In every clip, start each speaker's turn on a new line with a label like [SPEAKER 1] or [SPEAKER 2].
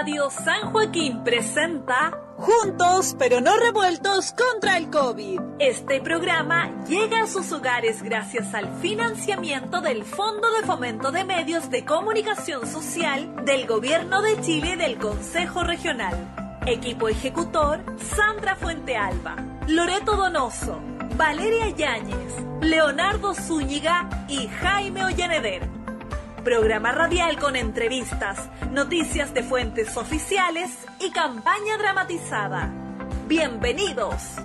[SPEAKER 1] Radio San Joaquín presenta
[SPEAKER 2] Juntos pero no revueltos contra el COVID.
[SPEAKER 1] Este programa llega a sus hogares gracias al financiamiento del Fondo de Fomento de Medios de Comunicación Social del Gobierno de Chile y del Consejo Regional. Equipo ejecutor Sandra Fuentealba, Loreto Donoso, Valeria Yáñez, Leonardo Zúñiga y Jaime Ollaneder. Programa radial con entrevistas, noticias de fuentes oficiales y campaña dramatizada. Bienvenidos.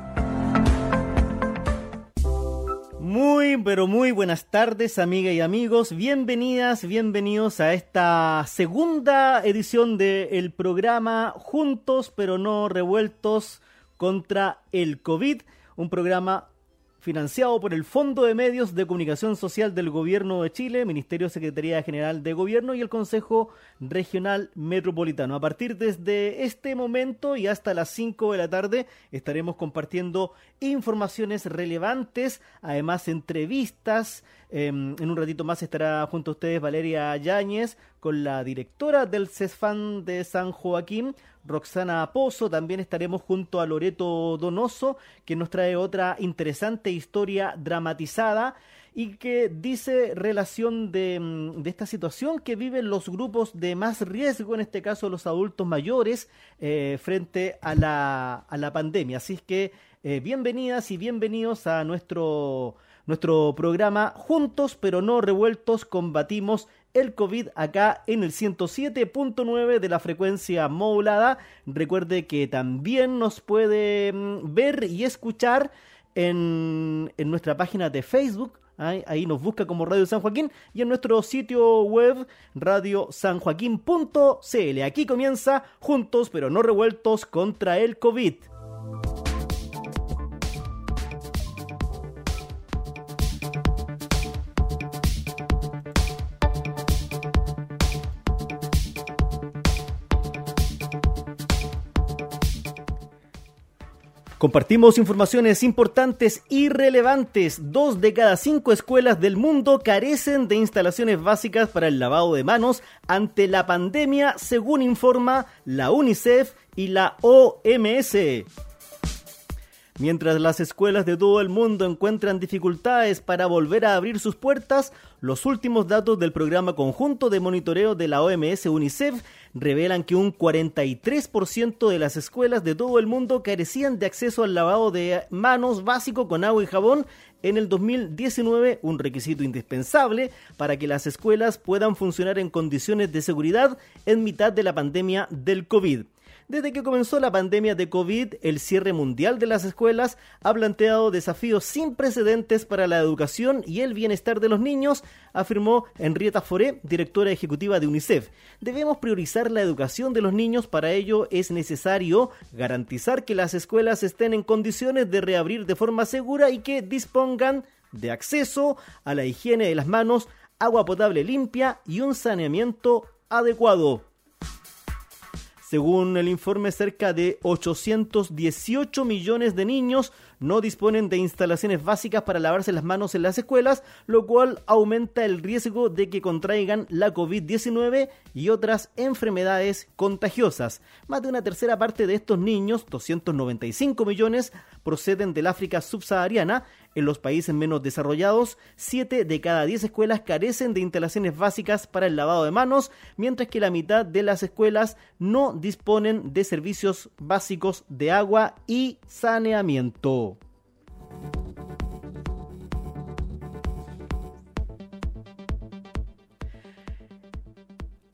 [SPEAKER 3] Muy, pero muy buenas tardes, amigas y amigos. Bienvenidas, bienvenidos a esta segunda edición del programa Juntos, pero no revueltos contra el COVID. Un programa financiado por el Fondo de Medios de Comunicación Social del Gobierno de Chile, Ministerio Secretaría General de Gobierno y el Consejo Regional Metropolitano. A partir desde este momento y hasta las 5 de la tarde estaremos compartiendo informaciones relevantes, además entrevistas. Em, en un ratito más estará junto a ustedes Valeria Yáñez con la directora del CESFAN de San Joaquín, Roxana Pozo. También estaremos junto a Loreto Donoso, que nos trae otra interesante historia dramatizada y que dice relación de, mm, esta situación que viven los grupos de más riesgo, en este caso los adultos mayores, eh, frente a la, a la pandemia. Así es que eh, bienvenidas y bienvenidos a nuestro, nuestro programa Juntos pero no revueltos combatimos el COVID acá en el 107.9 de la frecuencia modulada. Recuerde que también nos puede mm, ver y escuchar en, en nuestra página de Facebook. Ahí, nos busca como Radio San Joaquín y en nuestro sitio web radiosanjoaquín.cl. Aquí comienza Juntos pero no revueltos contra el COVID. Compartimos informaciones importantes y relevantes. Dos de cada cinco escuelas del mundo carecen de instalaciones básicas para el lavado de manos ante la pandemia, según informa la UNICEF y la OMS. Mientras las escuelas de todo el mundo encuentran dificultades para volver a abrir sus puertas, los últimos datos del programa conjunto de monitoreo de la OMS UNICEF revelan que un 43% de las escuelas de todo el mundo carecían de acceso al lavado de manos básico con agua y jabón en el 2019, un requisito indispensable para que las escuelas puedan funcionar en condiciones de seguridad en mitad de la pandemia del COVID. Desde que comenzó la pandemia de COVID, el cierre mundial de las escuelas ha planteado desafíos sin precedentes para la educación y el bienestar de los niños, afirmó Henrietta Foré, directora ejecutiva de UNICEF. Debemos priorizar la educación de los niños, para ello es necesario garantizar que las escuelas estén en condiciones de reabrir de forma segura y que dispongan de acceso a la higiene de las manos, agua potable limpia y un saneamiento adecuado. Según el informe, cerca de 818 millones de niños no disponen de instalaciones básicas para lavarse las manos en las escuelas, lo cual aumenta el riesgo de que contraigan la COVID-19 y otras enfermedades contagiosas. Más de una tercera parte de estos niños, 295 millones, proceden del África subsahariana. En los países menos desarrollados, 7 de cada 10 escuelas carecen de instalaciones básicas para el lavado de manos, mientras que la mitad de las escuelas no disponen de servicios básicos de agua y saneamiento.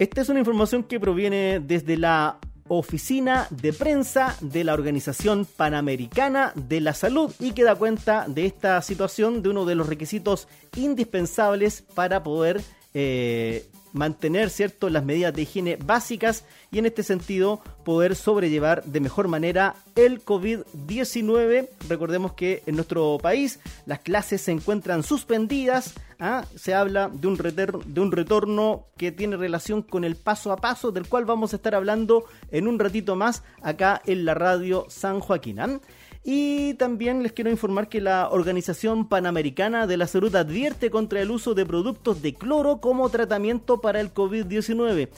[SPEAKER 3] Esta es una información que proviene desde la oficina de prensa de la Organización Panamericana de la Salud y que da cuenta de esta situación de uno de los requisitos indispensables para poder eh, mantener cierto las medidas de higiene básicas y en este sentido poder sobrellevar de mejor manera el COVID-19. Recordemos que en nuestro país las clases se encuentran suspendidas. ¿ah? Se habla de un, de un retorno que tiene relación con el paso a paso del cual vamos a estar hablando en un ratito más acá en la radio San Joaquín. ¿ah? Y también les quiero informar que la Organización Panamericana de la Salud advierte contra el uso de productos de cloro como tratamiento para el COVID-19.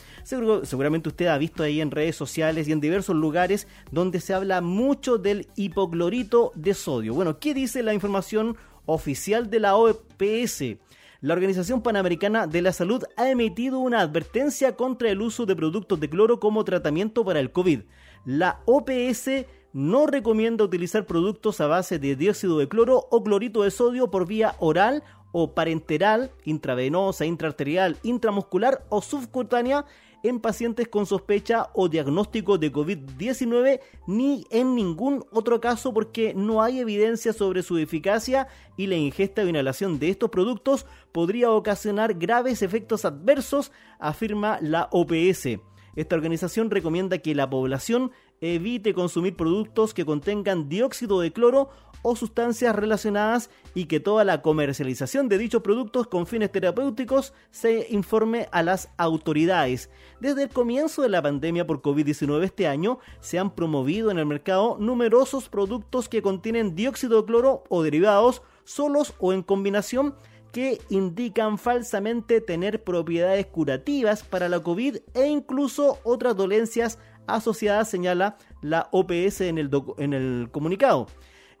[SPEAKER 3] seguramente usted ha visto ahí en redes sociales y en diversos lugares donde se habla mucho del hipoclorito de sodio. Bueno, ¿qué dice la información oficial de la OPS? La Organización Panamericana de la Salud ha emitido una advertencia contra el uso de productos de cloro como tratamiento para el COVID. La OPS no recomienda utilizar productos a base de dióxido de cloro o clorito de sodio por vía oral o parenteral, intravenosa, intraarterial, intramuscular o subcutánea en pacientes con sospecha o diagnóstico de COVID-19 ni en ningún otro caso porque no hay evidencia sobre su eficacia y la ingesta o inhalación de estos productos podría ocasionar graves efectos adversos, afirma la OPS. Esta organización recomienda que la población evite consumir productos que contengan dióxido de cloro o sustancias relacionadas y que toda la comercialización de dichos productos con fines terapéuticos se informe a las autoridades. Desde el comienzo de la pandemia por COVID-19 este año se han promovido en el mercado numerosos productos que contienen dióxido de cloro o derivados solos o en combinación que indican falsamente tener propiedades curativas para la COVID e incluso otras dolencias asociadas, señala la OPS en el, en el comunicado.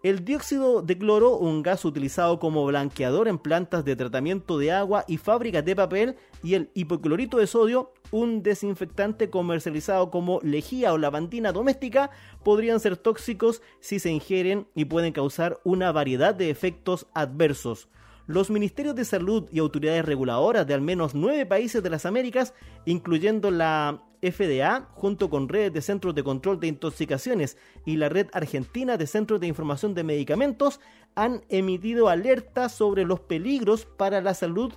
[SPEAKER 3] El dióxido de cloro, un gas utilizado como blanqueador en plantas de tratamiento de agua y fábricas de papel, y el hipoclorito de sodio, un desinfectante comercializado como lejía o lavandina doméstica, podrían ser tóxicos si se ingieren y pueden causar una variedad de efectos adversos los ministerios de salud y autoridades reguladoras de al menos nueve países de las Américas, incluyendo la FDA, junto con redes de centros de control de intoxicaciones y la red argentina de centros de información de medicamentos, han emitido alertas sobre los peligros para la salud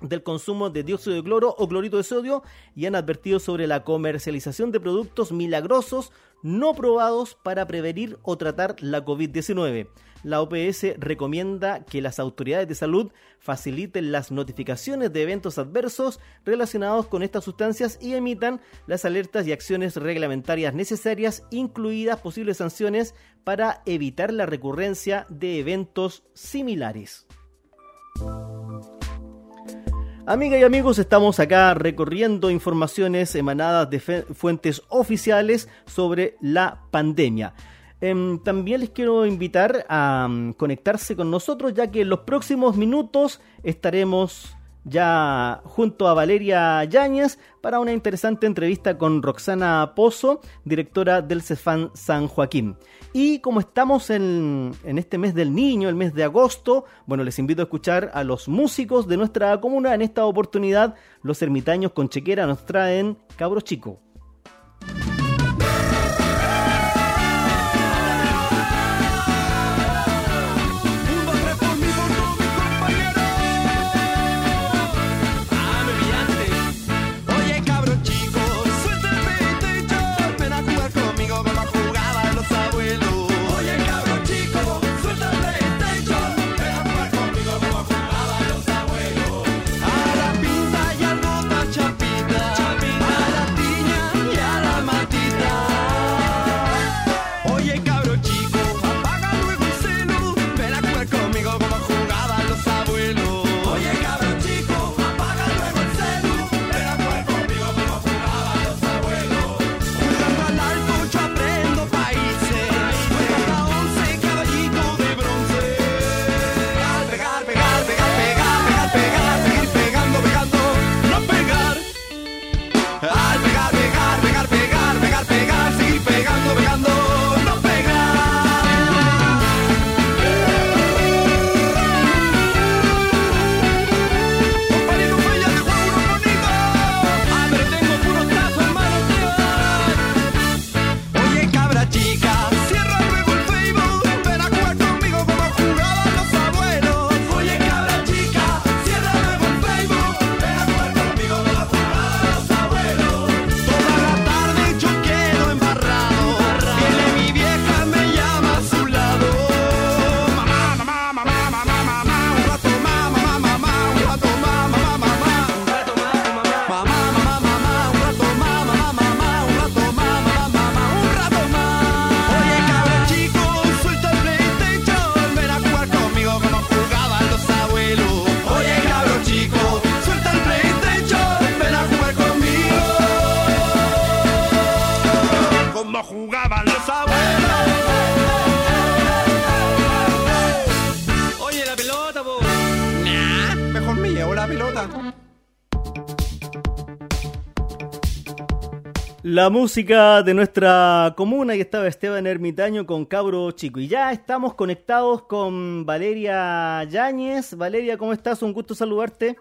[SPEAKER 3] del consumo de dióxido de cloro o clorito de sodio y han advertido sobre la comercialización de productos milagrosos no probados para prevenir o tratar la COVID-19. La OPS recomienda que las autoridades de salud faciliten las notificaciones de eventos adversos relacionados con estas sustancias y emitan las alertas y acciones reglamentarias necesarias, incluidas posibles sanciones para evitar la recurrencia de eventos similares. Amigas y amigos, estamos acá recorriendo informaciones emanadas de fuentes oficiales sobre la pandemia. Em, también les quiero invitar a mm, conectarse con nosotros ya que en los próximos minutos estaremos ya junto a Valeria Yáñez para una interesante entrevista con Roxana Pozo, directora del Cefán San Joaquín. Y como estamos en, en, este mes del niño, el mes de agosto, bueno, les invito a escuchar a los músicos de nuestra comuna. En esta oportunidad, los ermitaños con chequera nos traen Cabro Chico. La música de nuestra comuna y estaba Esteban Ermitaño con Cabro Chico. Y ya estamos conectados con Valeria Yáñez. Valeria, ¿cómo estás? Un gusto saludarte.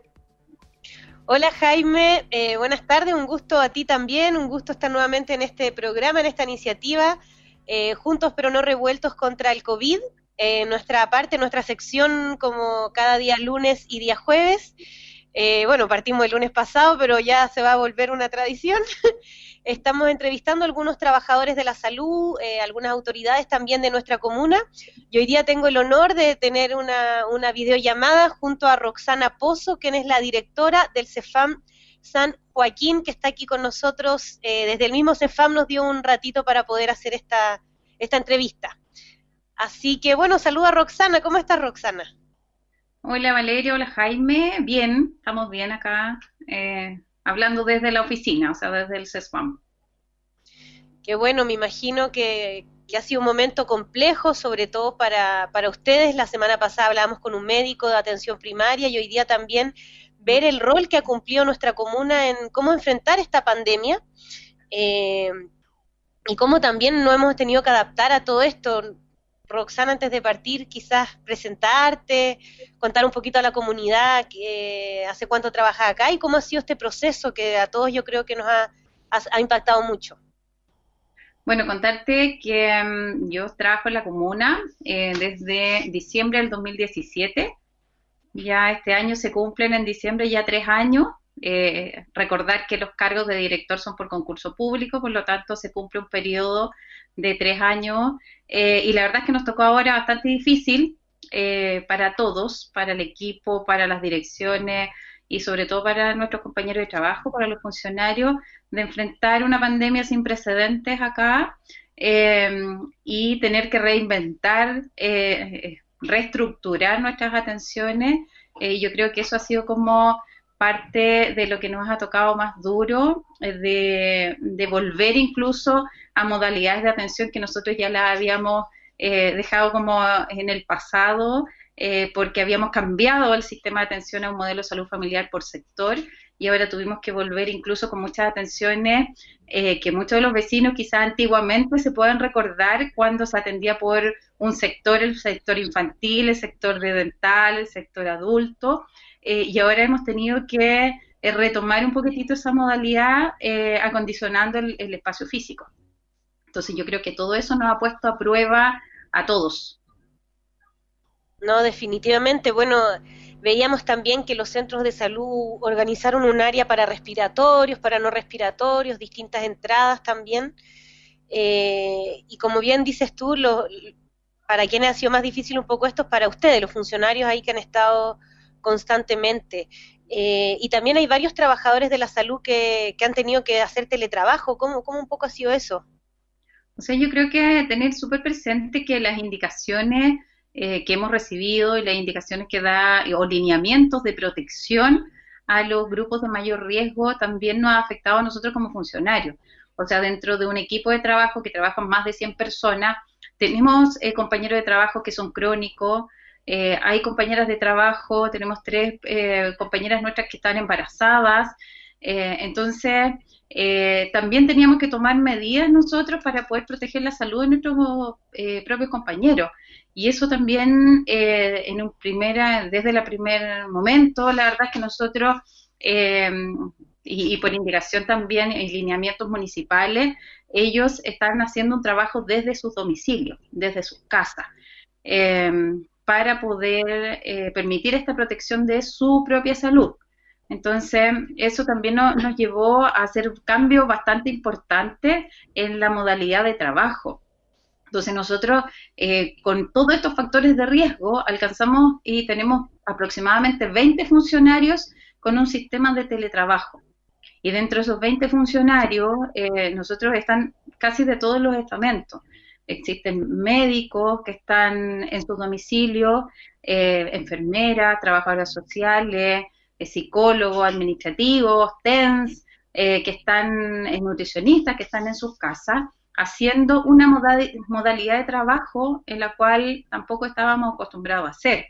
[SPEAKER 4] Hola Jaime, eh, buenas tardes, un gusto a ti también, un gusto estar nuevamente en este programa, en esta iniciativa, eh, juntos pero no revueltos contra el COVID. Eh, nuestra parte, nuestra sección como cada día lunes y día jueves. bueno, partimos el lunes pasado, pero ya se va a volver una tradición. Estamos entrevistando a algunos trabajadores de la salud, eh, algunas autoridades también de nuestra comuna. Y hoy día tengo el honor de tener una, una videollamada junto a Roxana Pozo, quien es la directora del CEFAM San Joaquín, que está aquí con nosotros. Eh, desde el mismo CEFAM nos dio un ratito para poder hacer esta, esta entrevista. Así que bueno, saluda a Roxana. ¿Cómo estás, Roxana?
[SPEAKER 5] Hola Valeria, hola Jaime. Bien, estamos bien acá. Eh, hablando desde la oficina, o sea, desde el CESPAM.
[SPEAKER 4] Qué bueno, me imagino que, ha sido un momento complejo, sobre todo para, para ustedes. La semana pasada hablábamos con un médico de atención primaria y hoy día también ver el rol que ha cumplido nuestra comuna en cómo enfrentar esta pandemia eh, y cómo también no hemos tenido que adaptar a todo esto. Roxana, antes de partir, quizás presentarte, contar un poquito a la comunidad que, hace cuánto trabajas acá y cómo ha sido este proceso que a todos yo creo que nos ha, impactado mucho.
[SPEAKER 5] Bueno, contarte que mm, yo trabajo en la comuna eh, desde diciembre del 2017. Ya este año se cumplen en diciembre ya tres años. Eh, recordar que los cargos de director son por concurso público, por lo tanto se cumple un periodo de tres años eh, y la verdad es que nos tocó ahora bastante difícil eh, para todos, para el equipo, para las direcciones y sobre todo para nuestros compañeros de trabajo, para los funcionarios, de enfrentar una pandemia sin precedentes acá eh, y tener que reinventar, reestructurar nuestras atenciones. yo creo que eso ha sido como parte de lo que nos ha tocado más duro, de, de volver incluso a modalidades de atención que nosotros ya la habíamos eh, dejado como en el pasado, eh, porque habíamos cambiado el sistema de atención a un modelo de salud familiar por sector y ahora tuvimos que volver incluso con muchas atenciones eh, que muchos de los vecinos quizás antiguamente se pueden recordar cuando se atendía por un sector, el sector infantil, el sector de dental, el sector adulto, y ahora hemos tenido que retomar un poquitito esa modalidad acondicionando el espacio físico. Entonces yo creo que todo eso nos ha puesto a prueba a todos.
[SPEAKER 4] No, definitivamente. Bueno, veíamos también que los centros de salud organizaron un área para respiratorios, para no respiratorios, distintas entradas también. Eh, y como bien dices tú, para quienes ha sido más difícil un poco esto es para ustedes, los funcionarios ahí que han estado constantemente. Eh, y también hay varios trabajadores de la salud que, han tenido que hacer teletrabajo. ¿Cómo, ¿Cómo un poco ha sido eso?
[SPEAKER 5] O sea, yo creo que tener súper presente que las indicaciones eh, que hemos recibido y las indicaciones que da o lineamientos de protección a los grupos de mayor riesgo también nos ha afectado a nosotros como funcionarios. O sea, dentro de un equipo de trabajo que trabajan más de 100 personas, tenemos eh, compañeros de trabajo que son crónicos, eh, hay compañeras de trabajo, tenemos tres compañeras nuestras que están embarazadas, entonces eh, también teníamos que tomar medidas nosotros para poder proteger la salud de nuestros eh, propios compañeros. Y eso también, eh, en un primera, desde el primer momento, la verdad es que nosotros, y, por indicación también en lineamientos municipales, ellos están haciendo un trabajo desde sus domicilios, desde sus casas, para poder permitir esta protección de su propia salud. Entonces, eso también nos llevó a hacer un cambio bastante importante en la modalidad de trabajo. Entonces, nosotros, eh, con todos estos factores de riesgo, alcanzamos y tenemos aproximadamente 20 funcionarios con un sistema de teletrabajo. Y dentro de esos 20 funcionarios, eh, nosotros están casi de todos los estamentos. Existen médicos que están en sus domicilios, eh, enfermeras, trabajadoras sociales, psicólogos administrativos, TENS, eh, que están nutricionistas, que están en sus casas, haciendo una modalidad de trabajo en la cual tampoco estábamos acostumbrados a hacer eh,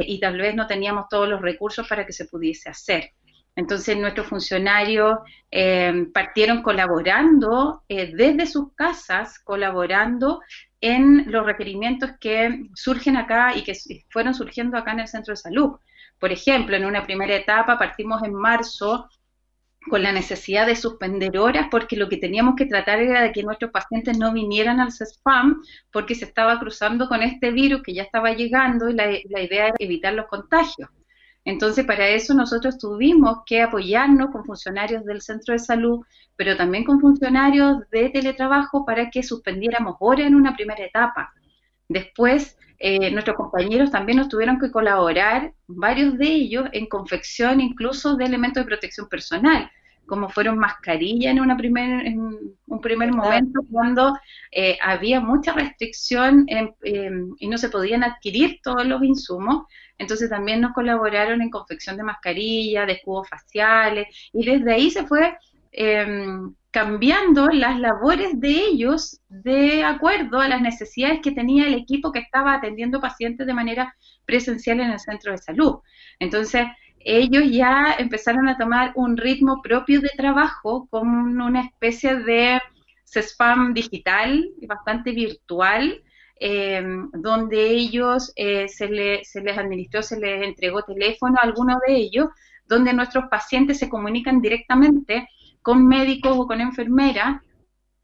[SPEAKER 5] y tal vez no teníamos todos los recursos para que se pudiese hacer. Entonces nuestros funcionarios eh, partieron colaborando eh, desde sus casas, colaborando en los requerimientos que surgen acá y que fueron surgiendo acá en el centro de salud. Por ejemplo, en una primera etapa partimos en marzo con la necesidad de suspender horas porque lo que teníamos que tratar era de que nuestros pacientes no vinieran al CESPAM porque se estaba cruzando con este virus que ya estaba llegando y la, la idea era evitar los contagios. Entonces, para eso nosotros tuvimos que apoyarnos con funcionarios del centro de salud, pero también con funcionarios de teletrabajo para que suspendiéramos horas en una primera etapa. Después, eh, nuestros compañeros también nos tuvieron que colaborar, varios de ellos, en confección incluso de elementos de protección personal, como fueron mascarillas en, una primer, en un primer momento cuando eh, había mucha restricción y no se podían adquirir todos los insumos. Entonces también nos colaboraron en confección de mascarillas, de escudos faciales, y desde ahí se fue em, cambiando las labores de ellos de acuerdo a las necesidades que tenía el equipo que estaba atendiendo pacientes de manera presencial en el centro de salud. Entonces, ellos ya empezaron a tomar un ritmo propio de trabajo como una especie de spam digital, bastante virtual, eh, donde ellos eh, se, se les administró, se les entregó teléfono a algunos de ellos, donde nuestros pacientes se comunican directamente con médicos o con enfermeras,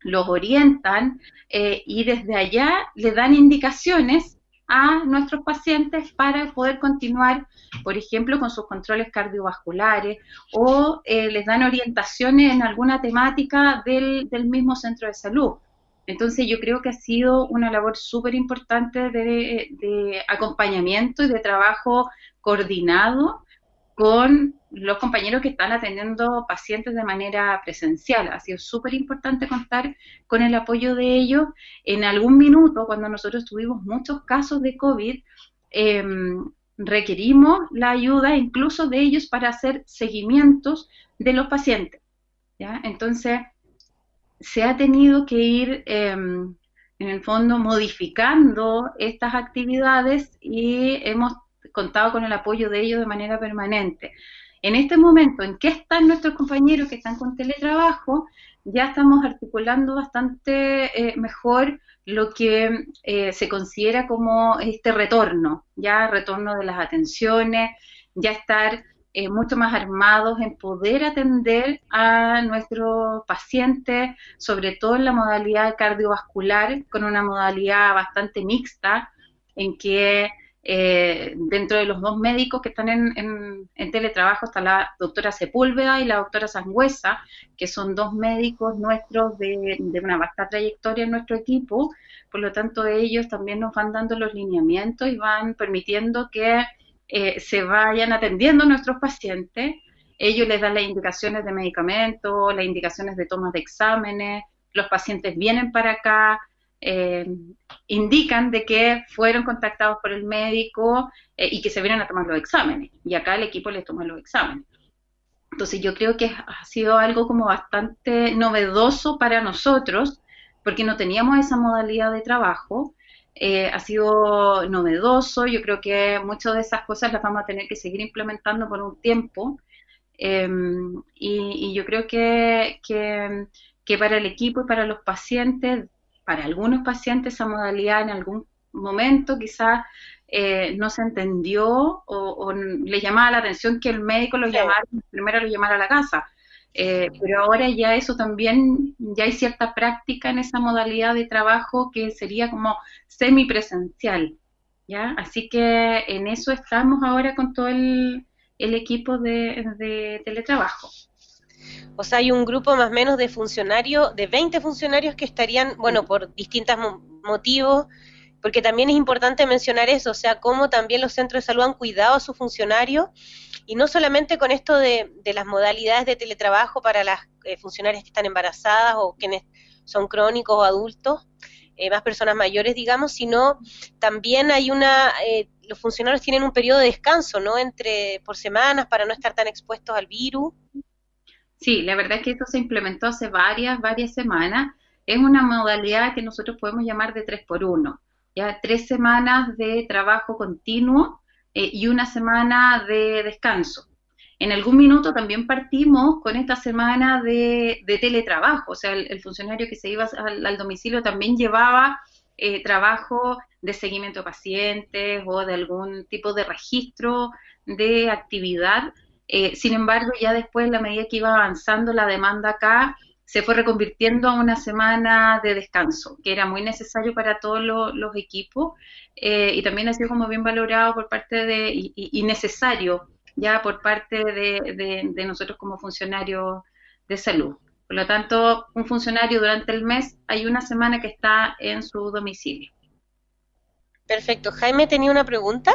[SPEAKER 5] los orientan eh, y desde allá le dan indicaciones a nuestros pacientes para poder continuar, por ejemplo, con sus controles cardiovasculares o eh, les dan orientaciones en alguna temática del, del, mismo centro de salud. Entonces yo creo que ha sido una labor súper importante de, acompañamiento y de trabajo coordinado con los compañeros que están atendiendo pacientes de manera presencial. Ha sido súper importante contar con el apoyo de ellos. En algún minuto, cuando nosotros tuvimos muchos casos de COVID, em, requerimos la ayuda incluso de ellos para hacer seguimientos de los pacientes. ¿ya? Entonces, se ha tenido que ir, em, en el fondo, modificando estas actividades y hemos contado con el apoyo de ellos de manera permanente. En este momento en que están nuestros compañeros que están con teletrabajo, ya estamos articulando bastante eh, mejor lo que eh, se considera como este retorno, ya retorno de las atenciones, ya estar eh, mucho más armados en poder atender a nuestros pacientes, sobre todo en la modalidad cardiovascular, con una modalidad bastante mixta, en que eh, dentro de los dos médicos que están en, teletrabajo está la doctora Sepúlveda y la doctora Sangüesa, que son dos médicos nuestros de, una vasta trayectoria en nuestro equipo, por lo tanto ellos también nos van dando los lineamientos y van permitiendo que eh, se vayan atendiendo nuestros pacientes. Ellos les dan las indicaciones de medicamentos, las indicaciones de tomas de exámenes, los pacientes vienen para acá, eh, indican de que fueron contactados por el médico eh, y que se vienen a tomar los exámenes. Y acá el equipo les toma los exámenes. Entonces yo creo que ha sido algo como bastante novedoso para nosotros, porque no teníamos esa modalidad de trabajo. Eh, ha sido novedoso, yo creo que muchas de esas cosas las vamos a tener que seguir implementando por un tiempo. Em, y, yo creo que, que, que para el equipo y para los pacientes para algunos pacientes esa modalidad en algún momento quizás eh, no se entendió o, le llamaba la atención que el médico lo llamara, primero lo llamara a la casa. Eh, pero ahora ya eso también, ya hay cierta práctica en esa modalidad de trabajo que sería como semipresencial, ¿ya? Así que en eso estamos ahora con todo el, equipo de teletrabajo.
[SPEAKER 4] O sea, hay un grupo más o menos de funcionarios, de 20 funcionarios que estarían, bueno, por distintos motivos, porque también es importante mencionar eso, o sea, cómo también los centros de salud han cuidado a sus funcionarios, y no solamente con esto de, las modalidades de teletrabajo para las eh, funcionarias que están embarazadas o quienes son crónicos o adultos, eh, más personas mayores, digamos, sino también hay una, eh, los funcionarios tienen un periodo de descanso, ¿no? Entre, por semanas para no estar tan expuestos al virus.
[SPEAKER 5] Sí, la verdad es que esto se implementó hace varias, varias semanas. Es una modalidad que nosotros podemos llamar de tres por uno. Ya tres semanas de trabajo continuo eh, y una semana de descanso. En algún minuto también partimos con esta semana de, teletrabajo, o sea, el, funcionario que se iba al, domicilio también llevaba eh, trabajo de seguimiento de pacientes o de algún tipo de registro de actividad. Eh, sin embargo, ya después, la medida que iba avanzando la demanda acá, se fue reconvirtiendo a una semana de descanso, que era muy necesario para todos los, equipos eh, y también ha sido como bien valorado por parte de, y, necesario ya por parte de, de, nosotros como funcionarios de salud. Por lo tanto, un funcionario durante el mes hay una semana que está en su domicilio.
[SPEAKER 4] Perfecto. Jaime, ¿tenía una pregunta?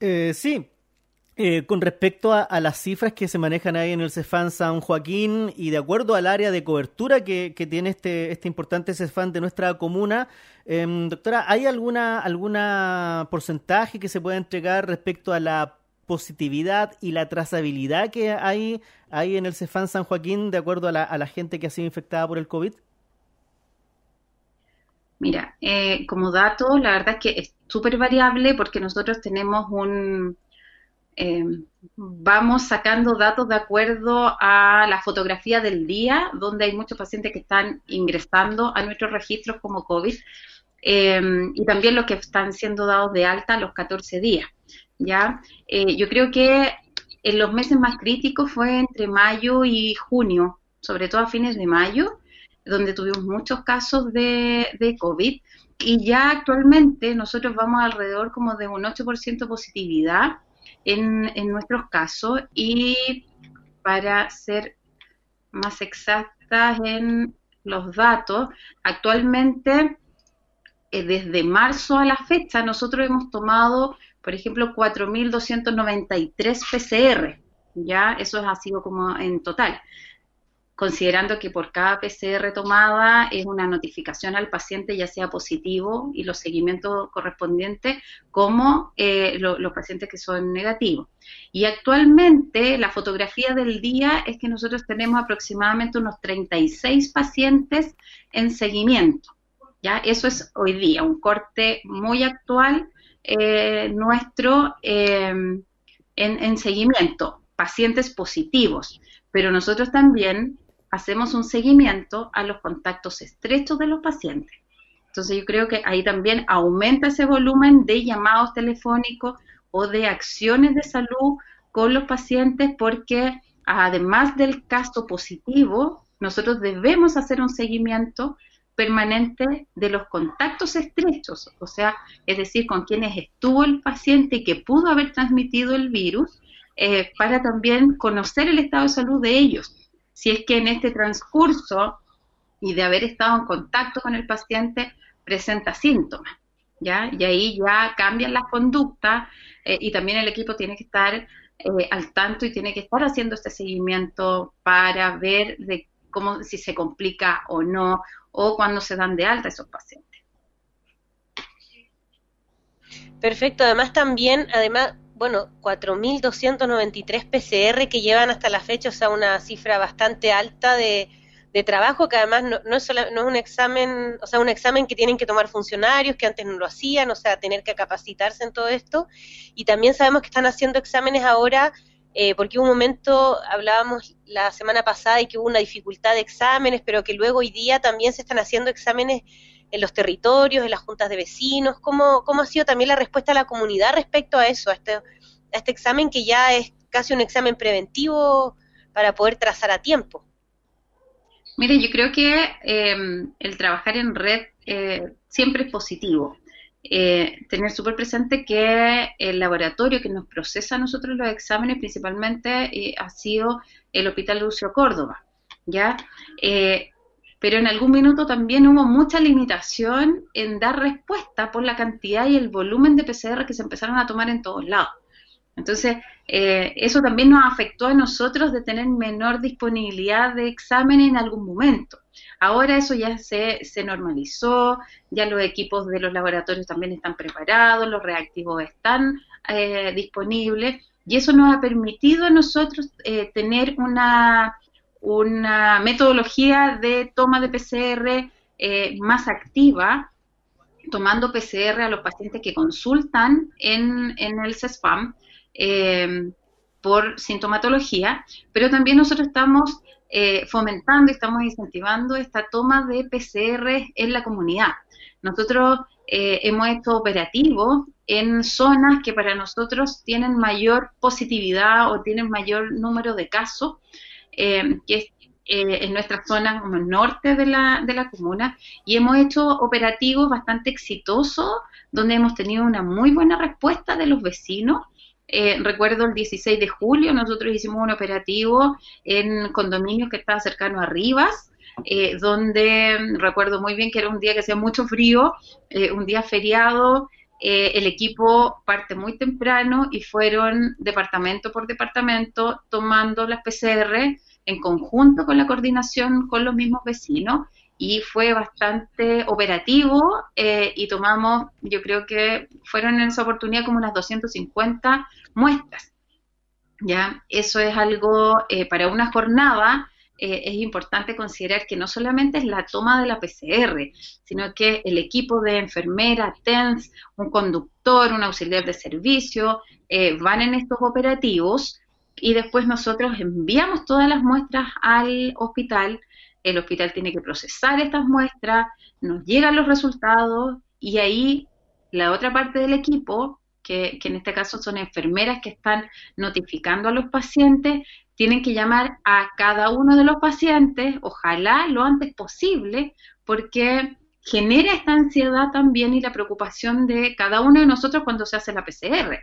[SPEAKER 3] Eh, sí, eh, con respecto a, las cifras que se manejan ahí en el CEFAN San Joaquín y de acuerdo al área de cobertura que, tiene este, este importante CEFAN de nuestra comuna, em, doctora, ¿hay alguna, alguna porcentaje que se pueda entregar respecto a la positividad y la trazabilidad que hay, hay en el CEFAN San Joaquín de acuerdo a la, a la gente que ha sido infectada por el COVID?
[SPEAKER 5] Mira, eh, como dato, la verdad es que es súper variable porque nosotros tenemos un eh, vamos sacando datos de acuerdo a la fotografía del día, donde hay muchos pacientes que están ingresando a nuestros registros como COVID, eh, y también los que están siendo dados de alta los 14 días. ¿Ya? Eh, yo creo que en los meses más críticos fue entre mayo y junio, sobre todo a fines de mayo, donde tuvimos muchos casos de, de COVID, y ya actualmente nosotros vamos alrededor como de un 8% positividad, en, en nuestros casos y para ser más exactas en los datos, actualmente eh, desde marzo a la fecha nosotros hemos tomado, por ejemplo, 4.293 PCR, ya eso ha sido como en total considerando que por cada PCR tomada es una notificación al paciente, ya sea positivo y los seguimientos correspondientes, como eh, los pacientes que son negativos. Y actualmente la fotografía del día es que nosotros tenemos aproximadamente unos 36 pacientes en seguimiento. ¿ya? Eso es hoy día, un corte muy actual eh, nuestro eh, en, en seguimiento, pacientes positivos. Pero nosotros también hacemos un seguimiento a los contactos estrechos de los pacientes. Entonces yo creo que ahí también aumenta ese volumen de llamados telefónicos o de acciones de salud con los pacientes porque además del caso positivo, nosotros debemos hacer un seguimiento permanente de los contactos estrechos, o sea, es decir, con quienes estuvo el paciente y que pudo haber transmitido el virus, eh, para también conocer el estado de salud de ellos si es que en este transcurso y de haber estado en contacto con el paciente presenta síntomas, ¿ya? Y ahí ya cambian las conductas eh, y también el equipo tiene que estar eh, al tanto y tiene que estar haciendo este seguimiento para ver de cómo si se complica o no o cuando se dan de alta esos pacientes.
[SPEAKER 4] Perfecto, además también, además bueno, 4.293 PCR que llevan hasta la fecha, o sea, una cifra bastante alta de, trabajo, que además no, no, es no, es un examen, o sea, un examen que tienen que tomar funcionarios, que antes no lo hacían, o sea, tener que capacitarse en todo esto. Y también sabemos que están haciendo exámenes ahora, eh, porque un momento, hablábamos la semana pasada y que hubo una dificultad de exámenes, pero que luego hoy día también se están haciendo exámenes en los territorios, en las juntas de vecinos? ¿Cómo, cómo ha sido también la respuesta de la comunidad respecto a eso, a este, a este examen que ya es casi un examen preventivo para poder trazar a tiempo?
[SPEAKER 5] Mire, yo creo que em, el trabajar en red eh, siempre es positivo. Eh, tener súper presente que el laboratorio que nos procesa a nosotros los exámenes principalmente eh, ha sido el Hospital Lucio Córdoba, ¿ya? pero en algún minuto también hubo mucha limitación en dar respuesta por la cantidad y el volumen de PCR que se empezaron a tomar en todos lados. Entonces, eh, eso también nos afectó a nosotros de tener menor disponibilidad de exámenes en algún momento. Ahora eso ya se, se normalizó, ya los equipos de los laboratorios también están preparados, los reactivos están eh, disponibles y eso nos ha permitido a nosotros eh, tener una una metodología de toma de PCR eh, más activa, tomando PCR a los pacientes que consultan en, el CESPAM, eh, por sintomatología, pero también nosotros estamos eh, fomentando y estamos incentivando esta toma de PCR en la comunidad. Nosotros eh, hemos hecho operativos en zonas que para nosotros tienen mayor positividad o tienen mayor número de casos, eh, que es en nuestra zona como el norte de la, de la comuna, y hemos hecho operativos bastante exitosos, donde hemos tenido una muy buena respuesta de los vecinos eh, recuerdo el 16 de julio, nosotros hicimos un operativo en condominio que estaba cercano a Rivas, eh, donde mm, recuerdo muy bien que era un día que hacía mucho frío, eh, un día feriado, el equipo parte muy temprano y fueron departamento por departamento tomando las PCR en conjunto con la coordinación con los mismos vecinos y fue bastante operativo eh, y tomamos, yo creo que fueron en esa oportunidad como unas 250 muestras. ¿ya? Eso es algo eh, para una jornada. Eh, es importante considerar que no solamente es la toma de la PCR, sino que el equipo de enfermera, TENS, un conductor, un auxiliar de servicio, van en estos operativos y después nosotros enviamos todas las muestras al hospital el hospital tiene que procesar estas muestras, nos llegan los resultados y ahí la otra parte del equipo, que, en este caso son enfermeras que están notificando a los pacientes, tienen que llamar a cada uno de los pacientes, ojalá lo antes posible, porque genera esta ansiedad también y la preocupación de cada uno de nosotros cuando se hace la PCR.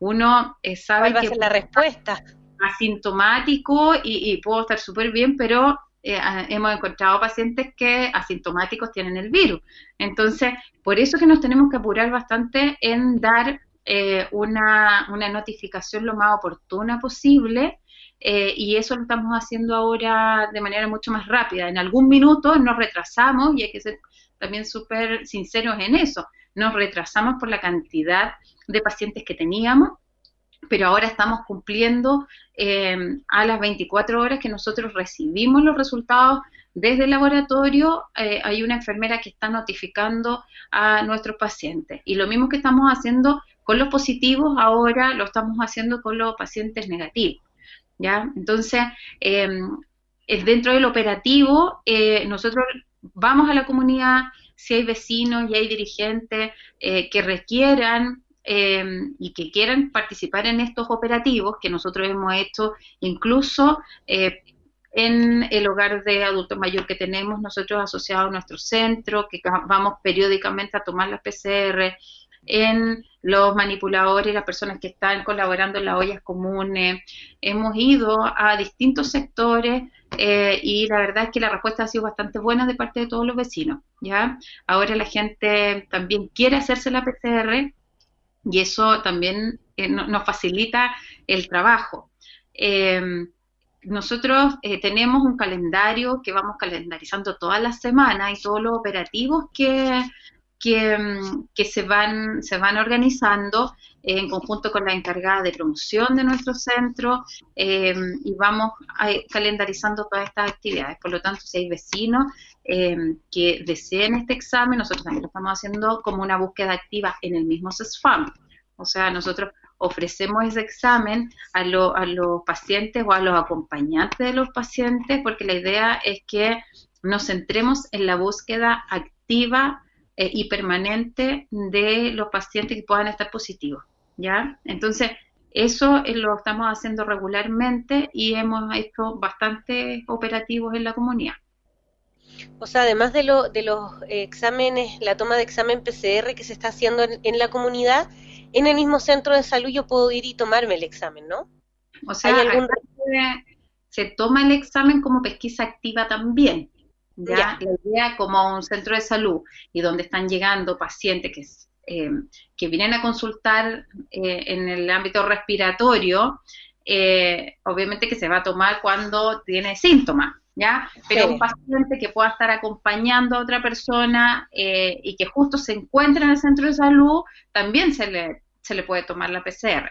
[SPEAKER 5] Uno eh, sabe
[SPEAKER 4] que... Va la respuesta?
[SPEAKER 5] Asintomático y, y puedo estar súper bien, pero eh, hemos encontrado pacientes que asintomáticos tienen el virus. Entonces, por eso que nos tenemos que apurar bastante en dar eh, una, notificación lo más oportuna posible eh, y eso lo estamos haciendo ahora de manera mucho más rápida. En algún minuto nos retrasamos y hay que ser también súper sinceros en eso. Nos retrasamos por la cantidad de pacientes que teníamos pero ahora estamos cumpliendo eh, a las 24 horas que nosotros recibimos los resultados desde el laboratorio, eh, hay una enfermera que está notificando a nuestros pacientes. Y lo mismo que estamos haciendo con los positivos, ahora lo estamos haciendo con los pacientes negativos. ¿ya? Entonces, eh, dentro del operativo, nosotros vamos a la comunidad, si hay vecinos y hay dirigentes que requieran Em, y que quieran participar en estos operativos que nosotros hemos hecho incluso eh, en el hogar de adultos mayor que tenemos nosotros asociado a nuestro centro, que vamos periódicamente a tomar las PCR, en los manipuladores, las personas que están colaborando en las ollas comunes. Hemos ido a distintos sectores eh, y la verdad es que la respuesta ha sido bastante buena de parte de todos los vecinos. ¿ya? Ahora la gente también quiere hacerse la PCR y eso también eh, nos facilita el trabajo. Em, nosotros eh, tenemos un calendario que vamos calendarizando todas las semanas y todos los operativos que, que, se, van, se van organizando en conjunto con la encargada de promoción de nuestro centro em, y vamos eh, calendarizando todas estas actividades. Por lo tanto, si hay vecinos que deseen este examen, nosotros también lo estamos haciendo como una búsqueda activa en el mismo CESFAM. O sea, nosotros ofrecemos ese examen a, a los pacientes o a los acompañantes de los pacientes porque la idea es que nos centremos en la búsqueda activa eh, y permanente de los pacientes que puedan estar positivos. ¿Ya? Entonces, eso lo estamos haciendo regularmente y hemos hecho bastantes operativos en la comunidad.
[SPEAKER 4] O sea, además de, lo, de los exámenes, la toma de examen PCR que se está haciendo en, la comunidad, en el mismo centro de salud yo puedo ir y tomarme el examen, ¿no?
[SPEAKER 5] O sea, se toma el examen como pesquisa activa también. ¿Ya? La idea como un centro de salud y donde están llegando pacientes que, eh, que vienen a consultar eh, en el ámbito respiratorio, eh, obviamente que se va a tomar cuando tiene síntomas. ¿ya? Pero un paciente que pueda estar acompañando a otra persona eh, y que justo se encuentra en el centro de salud, también se le, se le puede tomar la PCR.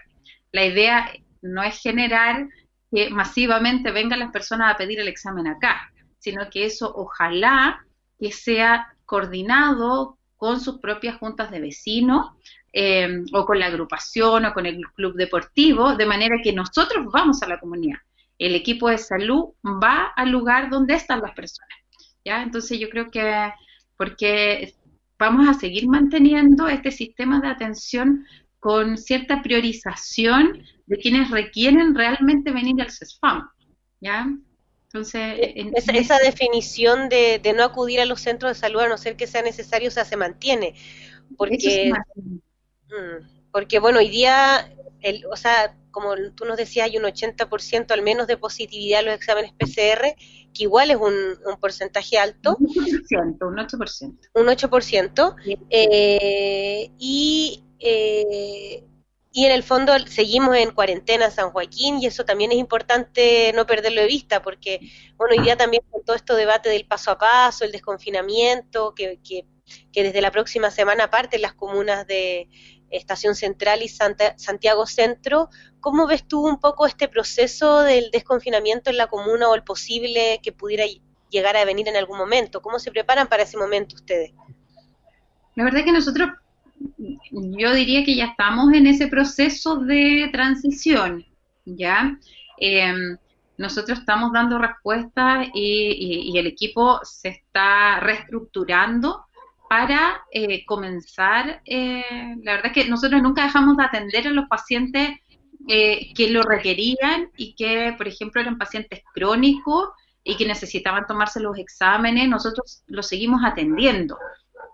[SPEAKER 5] La idea no es generar que masivamente vengan las personas a pedir el examen acá, sino que eso ojalá que sea coordinado con sus propias juntas de vecinos eh, o con la agrupación o con el club deportivo, de manera que nosotros vamos a la comunidad. El equipo de salud va al lugar donde están las personas. ¿ya? Entonces yo creo que porque vamos a seguir manteniendo este sistema de atención con cierta priorización de quienes requieren realmente venir al CESFAM. ¿ya?
[SPEAKER 4] Entonces, esa, definición de, no acudir a los centros de salud a no ser que sea necesario, o sea, se mantiene. Porque, mm, porque bueno, hoy día, el, o sea, como tú nos decías, hay un 80% al menos de positividad en los exámenes PCR, que igual es un, porcentaje alto.
[SPEAKER 5] Un 8%, un 8%.
[SPEAKER 4] Un 8%. Eh, y eh, y en el fondo seguimos en cuarentena en San Joaquín y eso también es importante no perderlo de vista porque, bueno, hoy día también con todo esto debate del paso a paso, el desconfinamiento, que, que, desde la próxima semana parten las comunas de Estación Central y Santiago Centro, ¿cómo ves tú un poco este proceso del desconfinamiento en la comuna o el posible que pudiera llegar a venir en algún momento? ¿Cómo se preparan para ese momento ustedes?
[SPEAKER 5] La verdad que nosotros yo diría que ya estamos en ese proceso de transición, ¿ya? Em, nosotros estamos dando respuestas y, el equipo se está reestructurando para eh, comenzar. Eh, la verdad es que nosotros nunca dejamos de atender a los pacientes eh, que lo requerían y que, por ejemplo, eran pacientes crónicos y que necesitaban tomarse los exámenes, nosotros los seguimos atendiendo.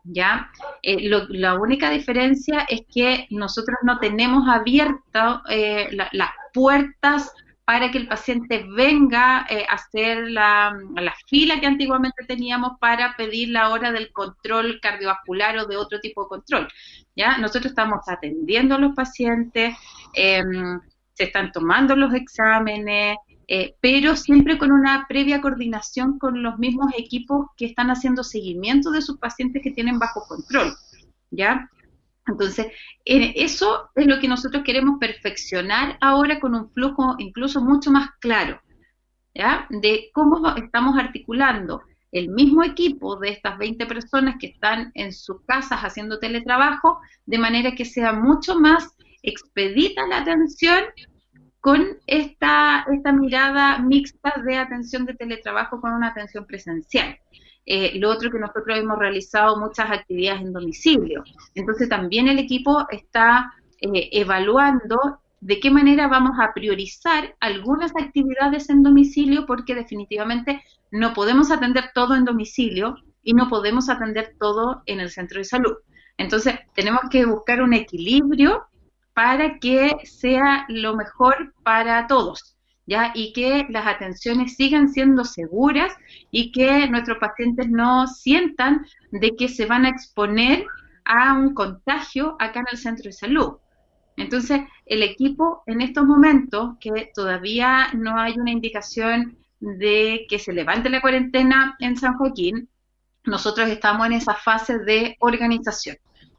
[SPEAKER 5] ¿Ya? Eh, la única diferencia es que nosotros no tenemos abiertas eh, las puertas para que el paciente venga eh, a hacer la, la, fila que antiguamente teníamos para pedir la hora del control cardiovascular o de otro tipo de control. ¿ya? Nosotros estamos atendiendo a los pacientes, em, se están tomando los exámenes, eh, pero siempre con una previa coordinación con los mismos equipos que están haciendo seguimiento de sus pacientes que tienen bajo control, ¿ya? Entonces, eso es lo que nosotros queremos perfeccionar ahora con un flujo incluso mucho más claro, ¿ya? De cómo estamos articulando el mismo equipo de estas 20 personas que están en sus casas haciendo teletrabajo, de manera que sea mucho más expedita la atención con esta, esta mirada mixta de atención de teletrabajo con una atención presencial. Eh, lo otro que nosotros hemos realizado muchas actividades en domicilio. Entonces también el equipo está eh, evaluando de qué manera vamos a priorizar algunas actividades en domicilio porque definitivamente no podemos atender todo en domicilio y no podemos atender todo en el centro de salud. Entonces tenemos que buscar un equilibrio para que sea lo mejor para todos, ¿ya? Y que las atenciones sigan siendo seguras y que nuestros pacientes no sientan de que se van a exponer a un contagio acá en el centro de salud. Entonces, el equipo en estos momentos, que todavía no hay una indicación de que se levante la cuarentena en San Joaquín, nosotros estamos en esa fase de organización.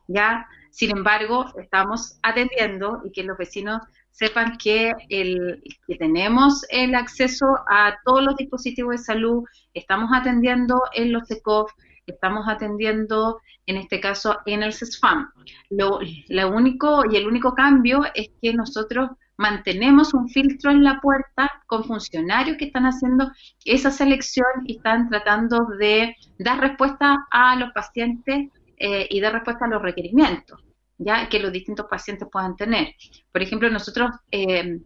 [SPEAKER 5] Ya sin embargo, estamos atendiendo y que los vecinos sepan que, el, que tenemos el acceso a todos los dispositivos de salud, estamos atendiendo en los ECOF, estamos atendiendo en este caso en el CESFAM. Lo, lo único y el único cambio es que nosotros mantenemos un filtro en la puerta con funcionarios que están haciendo esa selección y están tratando de dar respuesta a los pacientes eh, y dar respuesta a los requerimientos ya que los distintos pacientes puedan tener. Por ejemplo, nosotros eh,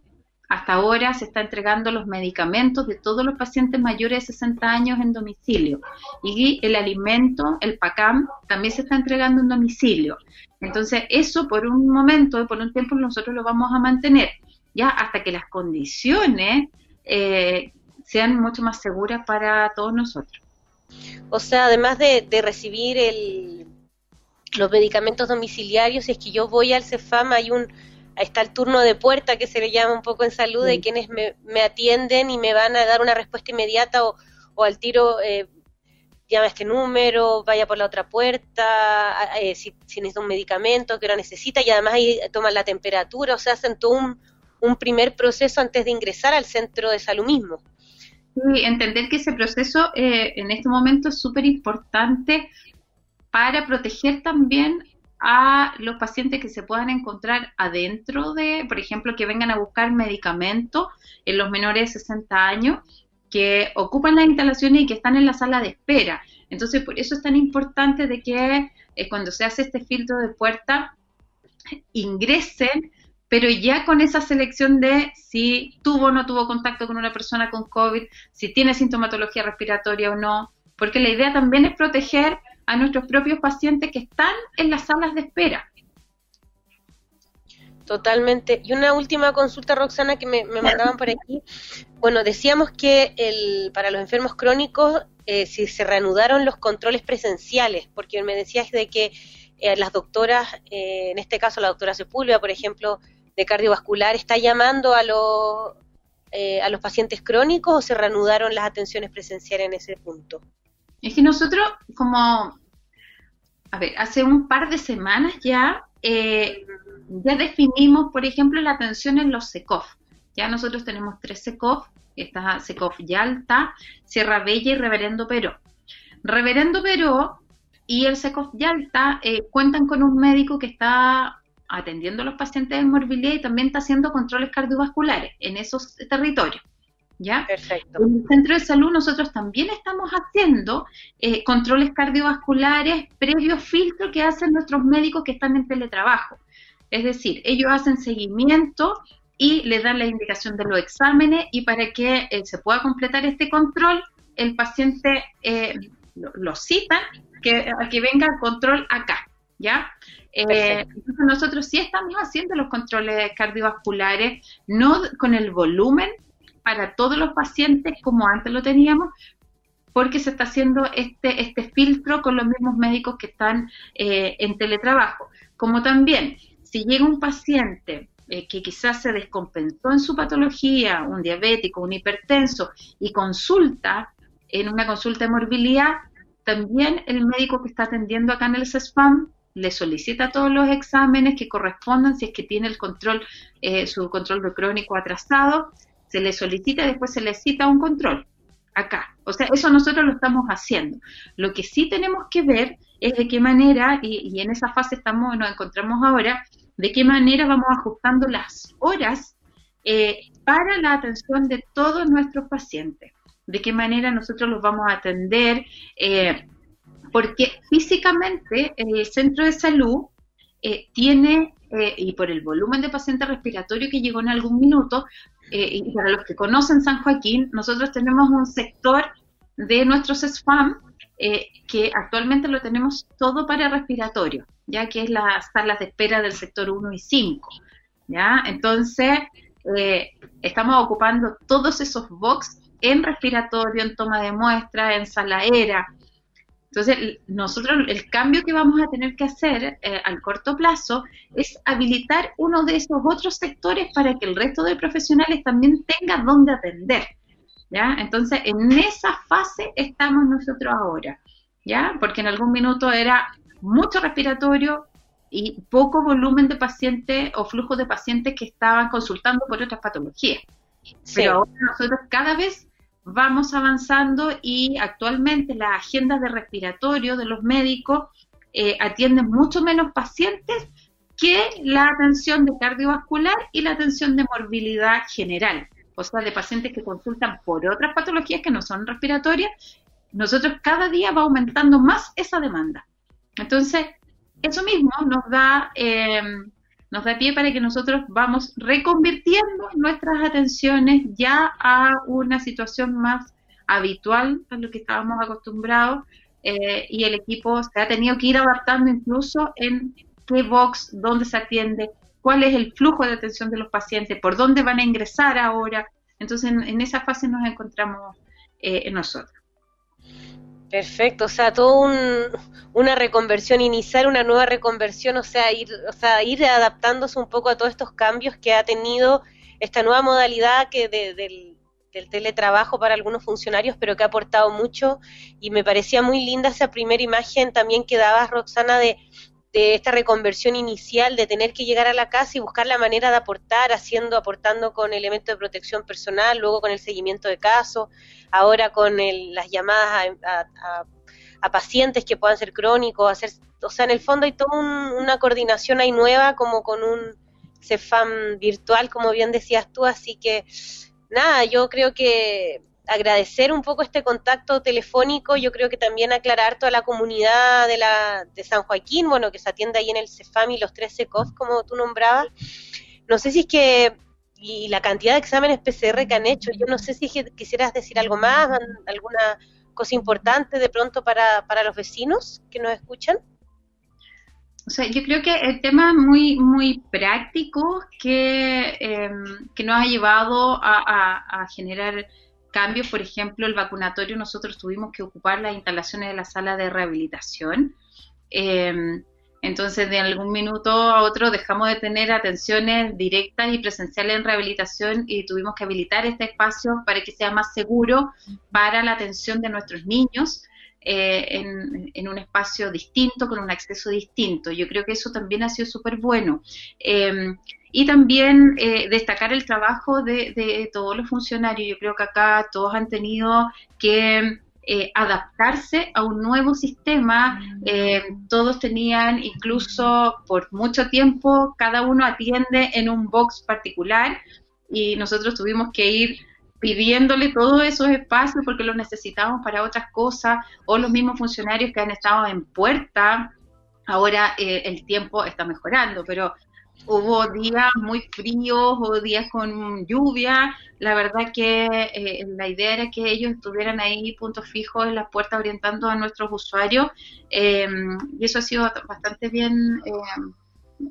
[SPEAKER 5] hasta ahora se está entregando los medicamentos de todos los pacientes mayores de 60 años en domicilio y el alimento, el PACAM, también se está entregando en domicilio. Entonces, eso por un momento, por un tiempo, nosotros lo vamos a mantener, ya hasta que las condiciones eh, sean mucho más seguras para todos nosotros.
[SPEAKER 4] O sea, además de, recibir el, los medicamentos domiciliarios, si es que yo voy al CEFAM, hay un, está el turno de puerta que se le llama un poco en salud, de quienes me, atienden y me van a dar una respuesta inmediata o, o al tiro, eh, llama a este número, vaya por la otra puerta, eh, si, necesita un medicamento, que lo necesita, y además ahí toman la temperatura, o sea, hacen todo un, un primer proceso antes de ingresar al centro de salud mismo.
[SPEAKER 5] Sí, entender que ese proceso eh, en este momento es súper importante para proteger también a los pacientes que se puedan encontrar adentro de, por ejemplo, que vengan a buscar medicamentos en los menores de 60 años que ocupan las instalaciones y que están en la sala de espera. Entonces, por eso es tan importante de que eh, cuando se hace este filtro de puerta, ingresen, pero ya con esa selección de si tuvo o no tuvo contacto con una persona con COVID, si tiene sintomatología respiratoria o no, porque la idea también es proteger a nuestros propios pacientes que están en las salas de espera.
[SPEAKER 4] Totalmente. Y una última consulta, Roxana, que me, mandaban por aquí. Bueno, decíamos que el, para los enfermos crónicos, eh, si se reanudaron los controles presenciales, porque me decías de que eh, las doctoras, eh, en este caso la doctora Sepúlveda, por ejemplo, de cardiovascular, está llamando a los, a los pacientes crónicos o se reanudaron las atenciones presenciales en ese punto.
[SPEAKER 5] Es que nosotros, como, a ver, hace un par de semanas ya, ya definimos, por ejemplo, la atención en los SECOF. Ya nosotros tenemos tres SECOF, está SECOF Yalta, Sierra Bella y Reverendo Peró. Reverendo Peró y el SECOF Yalta eh, cuentan con un médico que está atendiendo a los pacientes de morbilidad y también está haciendo controles cardiovasculares en esos territorios. ¿Ya?
[SPEAKER 4] Perfecto.
[SPEAKER 5] En el centro de salud nosotros también estamos haciendo eh, controles cardiovasculares previo filtro que hacen nuestros médicos que están en teletrabajo. Es decir, ellos hacen seguimiento y le dan la indicación de los exámenes y para que eh, se pueda completar este control, el paciente eh, lo, cita que, a que venga el control acá, ¿ya? Eh, entonces nosotros sí estamos haciendo los controles cardiovasculares, no con el volumen para todos los pacientes como antes lo teníamos, porque se está haciendo este, este filtro con los mismos médicos que están en teletrabajo. Como también si llega un paciente eh, que quizás se descompensó en su patología, un diabético, un hipertenso, y consulta en una consulta de morbilidad, también el médico que está atendiendo acá en el CESPAM le solicita todos los exámenes que correspondan, si es que tiene el control, eh, su control crónico atrasado, se le solicita y después se le cita un control acá. O sea, eso nosotros lo estamos haciendo. Lo que sí tenemos que ver es de qué manera, y, en esa fase estamos, nos encontramos ahora, de qué manera vamos ajustando las horas eh, para la atención de todos nuestros pacientes, de qué manera nosotros los vamos a atender, eh, porque físicamente el centro de salud eh, tiene, y por el volumen de pacientes respiratorios que llegó en algún minuto, y para los que conocen San Joaquín, nosotros tenemos un sector de nuestros SFAM que actualmente lo tenemos todo para respiratorio ya que es las salas de espera del sector 1 y 5. ¿ya? Entonces, eh, estamos ocupando todos esos box en respiratorio, en toma de muestra, en sala aérea. Entonces, nosotros el cambio que vamos a tener que hacer eh, al corto plazo es habilitar uno de esos otros sectores para que el resto de profesionales también tenga donde atender. ¿ya? Entonces, en esa fase estamos nosotros ahora. ¿ya? Porque en algún minuto era mucho respiratorio y poco volumen de pacientes o flujo de pacientes que estaban consultando por otras patologías. Pero ahora nosotros cada vez vamos avanzando y actualmente las agendas de respiratorio de los médicos eh, atienden mucho menos pacientes que la atención de cardiovascular y la atención de morbilidad general, o sea, de pacientes que consultan por otras patologías que no son respiratorias. Nosotros cada día va aumentando más esa demanda. Entonces, eso mismo nos da, eh, nos da pie para que nosotros vamos reconvirtiendo nuestras atenciones ya a una situación más habitual a lo que estábamos acostumbrados eh, y el equipo se ha tenido que ir adaptando incluso en qué box, dónde se atiende, cuál es el flujo de atención de los pacientes, por dónde van a ingresar ahora. Entonces, en, esa fase nos encontramos eh, nosotros.
[SPEAKER 4] Perfecto, o sea, todo una reconversión, iniciar una nueva reconversión, o sea, ir, o sea, ir adaptándose un poco a todos estos cambios que ha tenido esta nueva modalidad que del, teletrabajo para algunos funcionarios, pero que ha aportado mucho. Y me parecía muy linda esa primera imagen también que dabas, Roxana, de, de esta reconversión inicial, de tener que llegar a la casa y buscar la manera de aportar, haciendo, aportando con elementos de protección personal, luego con el seguimiento de casos, ahora con las llamadas a, pacientes que puedan ser crónicos, hacer o sea, en el fondo hay toda una coordinación ahí nueva, como con un CEFAM virtual, como bien decías tú, así que nada, yo creo que agradecer un poco este contacto telefónico, yo creo que también aclarar toda la comunidad de, la, de San Joaquín, bueno, que se atiende ahí en el CEFAM y los tres CECOF, como tú nombrabas. No sé si es que, y la cantidad de exámenes PCR que han hecho, yo no sé si quisieras decir algo más, alguna cosa importante de pronto para, para los vecinos que nos escuchan.
[SPEAKER 5] O sea, yo creo que el tema muy, muy práctico que, em, que nos ha llevado a, generar cambios, por ejemplo, el vacunatorio, nosotros tuvimos que ocupar las instalaciones de la sala de rehabilitación. Em, entonces, de algún minuto a otro dejamos de tener atenciones directas y presenciales en rehabilitación y tuvimos que habilitar este espacio para que sea más seguro para la atención de nuestros niños. Eh, en, un espacio distinto, con un acceso distinto. Yo creo que eso también ha sido súper bueno. Em, y también eh, destacar el trabajo de, todos los funcionarios. Yo creo que acá todos han tenido que eh, adaptarse a un nuevo sistema. todos tenían, incluso por mucho tiempo, cada uno atiende en un box particular y nosotros tuvimos que ir pidiéndole todos esos espacios porque los necesitamos para otras cosas, o los mismos funcionarios que han estado en puerta, ahora eh, el tiempo está mejorando, pero hubo días muy fríos o días con lluvia, la verdad que eh, la idea era que ellos estuvieran ahí puntos fijos en las puertas orientando a nuestros usuarios. Eh, y eso ha sido bastante bien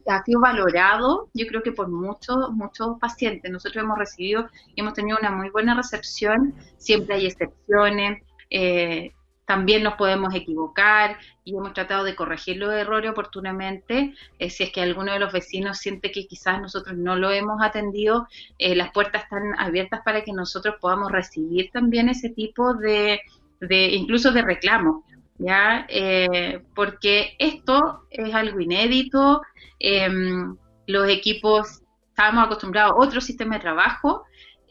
[SPEAKER 5] ha sido valorado, yo creo que por muchos, muchos pacientes. Nosotros hemos recibido y hemos tenido una muy buena recepción, siempre hay excepciones, eh, también nos podemos equivocar y hemos tratado de corregir los errores oportunamente. Eh, si es que alguno de los vecinos siente que quizás nosotros no lo hemos atendido, eh, las puertas están abiertas para que nosotros podamos recibir también ese tipo de, de incluso de reclamos. ¿ya? porque esto es algo inédito, Em, los equipos estábamos acostumbrados a otro sistema de trabajo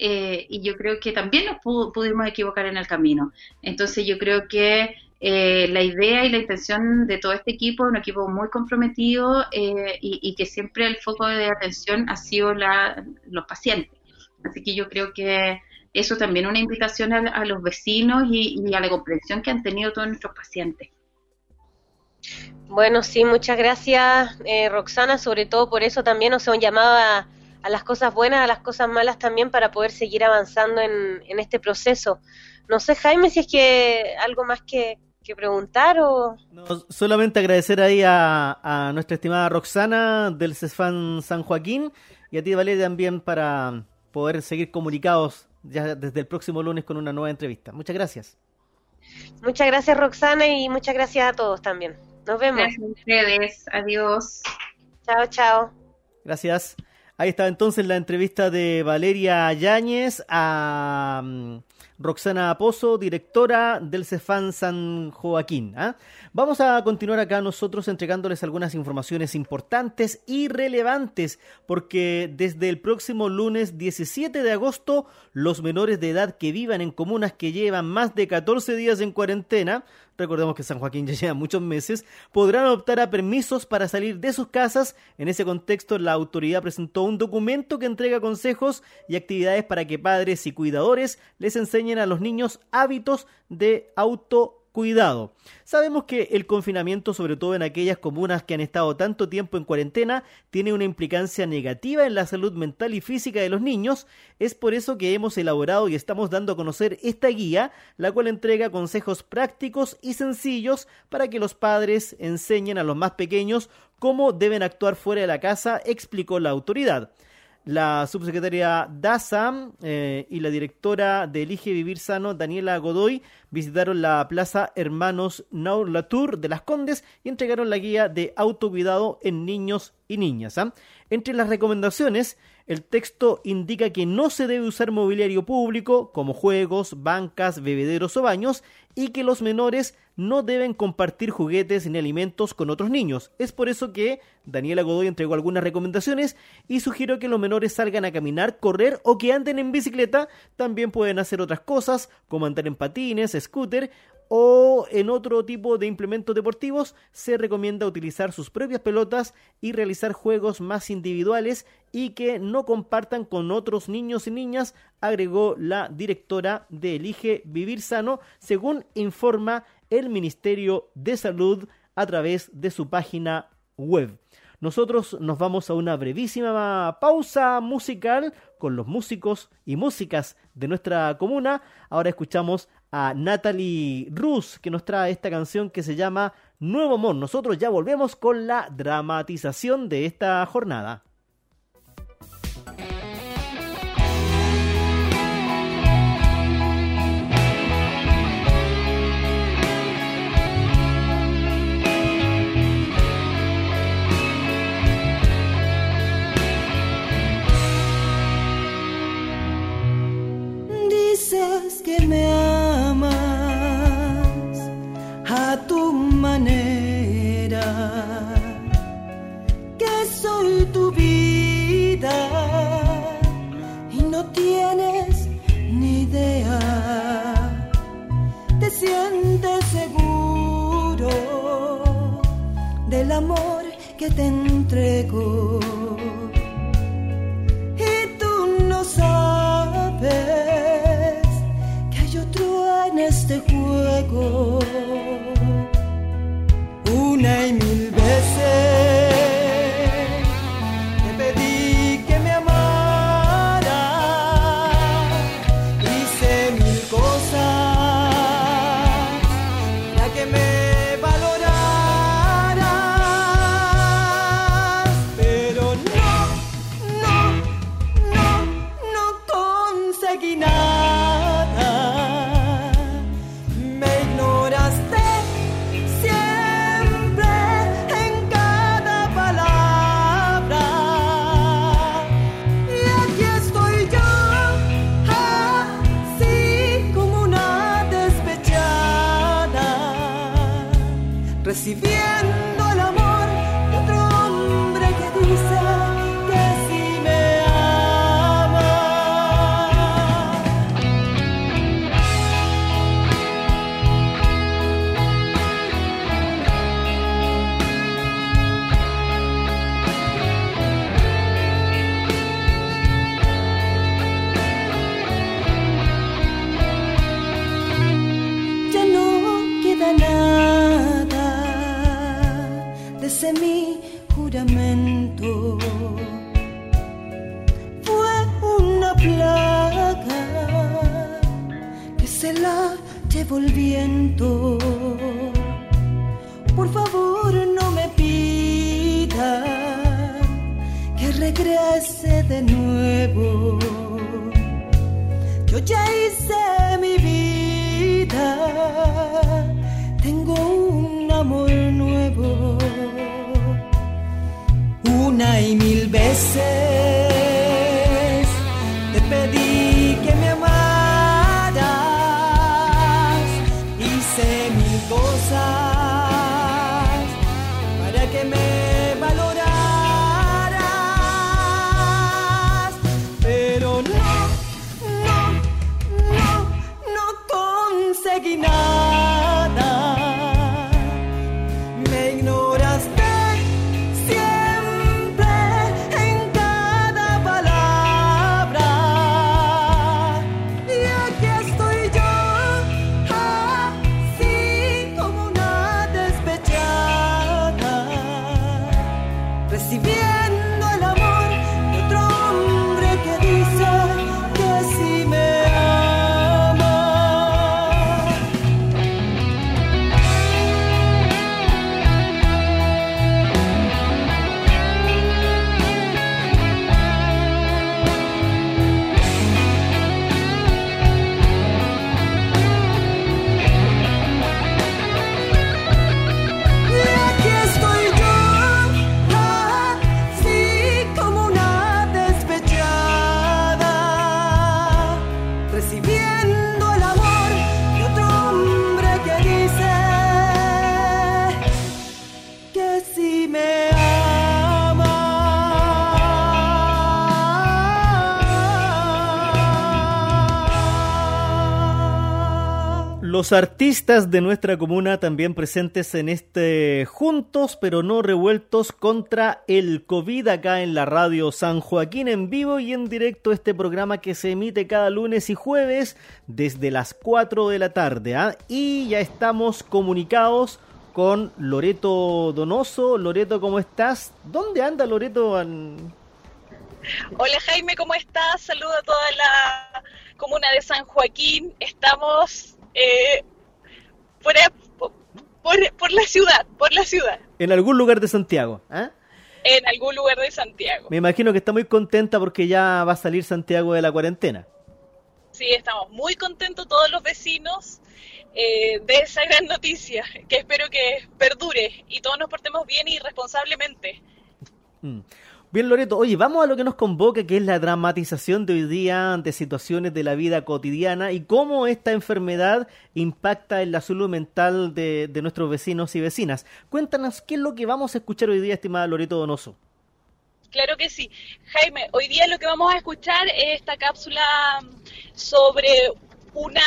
[SPEAKER 5] eh, y yo creo que también nos pudimos equivocar en el camino. Entonces yo creo que eh, la idea y la intención de todo este equipo un equipo muy comprometido eh, y, que siempre el foco de atención ha sido los pacientes. Así que yo creo que eso también una invitación a, los vecinos y a la comprensión que han tenido todos nuestros pacientes.
[SPEAKER 4] Bueno, sí, muchas gracias, eh, Roxana, sobre todo por eso también nos un llamado a, las cosas buenas, a las cosas malas también para poder seguir avanzando en, este proceso. No sé, Jaime, si es que algo más que, preguntar o...
[SPEAKER 3] solamente agradecer ahí a, nuestra estimada Roxana del CESFAN San Joaquín y a ti, Valeria, también para poder seguir comunicados ya desde el próximo lunes con una nueva entrevista. Muchas gracias.
[SPEAKER 4] Muchas gracias, Roxana, y muchas gracias a todos también. Nos vemos.
[SPEAKER 5] Gracias a ustedes. Adiós.
[SPEAKER 4] Chao, chao.
[SPEAKER 3] Gracias. Ahí está entonces la entrevista de Valeria Yáñez a mm, Roxana Pozo, directora del Cefán San Joaquín. ¿ah? Vamos a continuar acá nosotros entregándoles algunas informaciones importantes y relevantes, porque desde el próximo lunes 17 de agosto, los menores de edad que vivan en comunas que llevan más de 14 días en cuarentena recordemos que San Joaquín ya lleva muchos meses, podrán optar a permisos para salir de sus casas. En ese contexto, la autoridad presentó un documento que entrega consejos y actividades para que padres y cuidadores les enseñen a los niños hábitos de auto cuidado. Sabemos que el confinamiento, sobre todo en aquellas comunas que han estado tanto tiempo en cuarentena, tiene una implicancia negativa en la salud mental y física de los niños. Es por eso que hemos elaborado y estamos dando a conocer esta guía, la cual entrega consejos prácticos y sencillos para que los padres enseñen a los más pequeños cómo deben actuar fuera de la casa, explicó la autoridad. La subsecretaria Daza eh, y la directora de Elige Vivir Sano, Daniela Godoy, visitaron la Plaza Hermanos Naur Latour de Las Condes y entregaron la guía de autocuidado en niños y niñas. ¿ah? Entre las recomendaciones, el texto indica que no se debe usar mobiliario público como juegos, bancas, bebederos o baños y que los menores no deben compartir juguetes ni alimentos con otros niños. Es por eso que Daniela Godoy entregó algunas recomendaciones y sugirió que los menores salgan a caminar, correr o que anden en bicicleta. También pueden hacer otras cosas como andar en patines, scooter o en otro tipo de implementos deportivos, se recomienda utilizar sus propias pelotas y realizar juegos más individuales y que no compartan con otros niños y niñas, agregó la directora de Elige Vivir Sano, según informa el Ministerio de Salud a través de su página web. Nosotros nos vamos a una brevísima pausa musical con los músicos y músicas de nuestra comuna. Ahora escuchamos a Natalie Rus que nos trae esta canción que se llama Nuevo Amor. Nosotros ya volvemos con la dramatización de esta jornada.
[SPEAKER 6] Que te entrego. Y tú no sabes que hay otro en este juego. Una y
[SPEAKER 3] Artistas de nuestra comuna también presentes en este Juntos pero no revueltos contra el COVID acá en la radio San Joaquín en vivo y en directo este programa que se emite cada lunes y jueves desde las 4 de la tarde. ¿ah? Y ya estamos comunicados con Loreto Donoso. Loreto, ¿cómo estás? ¿Dónde anda Loreto?
[SPEAKER 7] Hola Jaime, ¿cómo estás? Saludo a toda la comuna de San Joaquín. Estamos eh, por, por, por, la ciudad, por la ciudad.
[SPEAKER 3] En algún lugar de Santiago, ¿eh?
[SPEAKER 7] En algún lugar de Santiago.
[SPEAKER 3] Me imagino que está muy contenta porque ya va a salir Santiago de la cuarentena.
[SPEAKER 7] Sí, estamos muy contentos todos los vecinos eh, de esa gran noticia, que espero que perdure y todos nos portemos bien y responsablemente.
[SPEAKER 3] Mm. Bien, Loreto, oye, vamos a lo que nos convoca, que es la dramatización de hoy día ante situaciones de la vida cotidiana y cómo esta enfermedad impacta en la salud mental de, nuestros vecinos y vecinas. Cuéntanos qué es lo que vamos a escuchar hoy día, estimada Loreto Donoso.
[SPEAKER 7] Claro que sí. Jaime, hoy día lo que vamos a escuchar es esta cápsula sobre una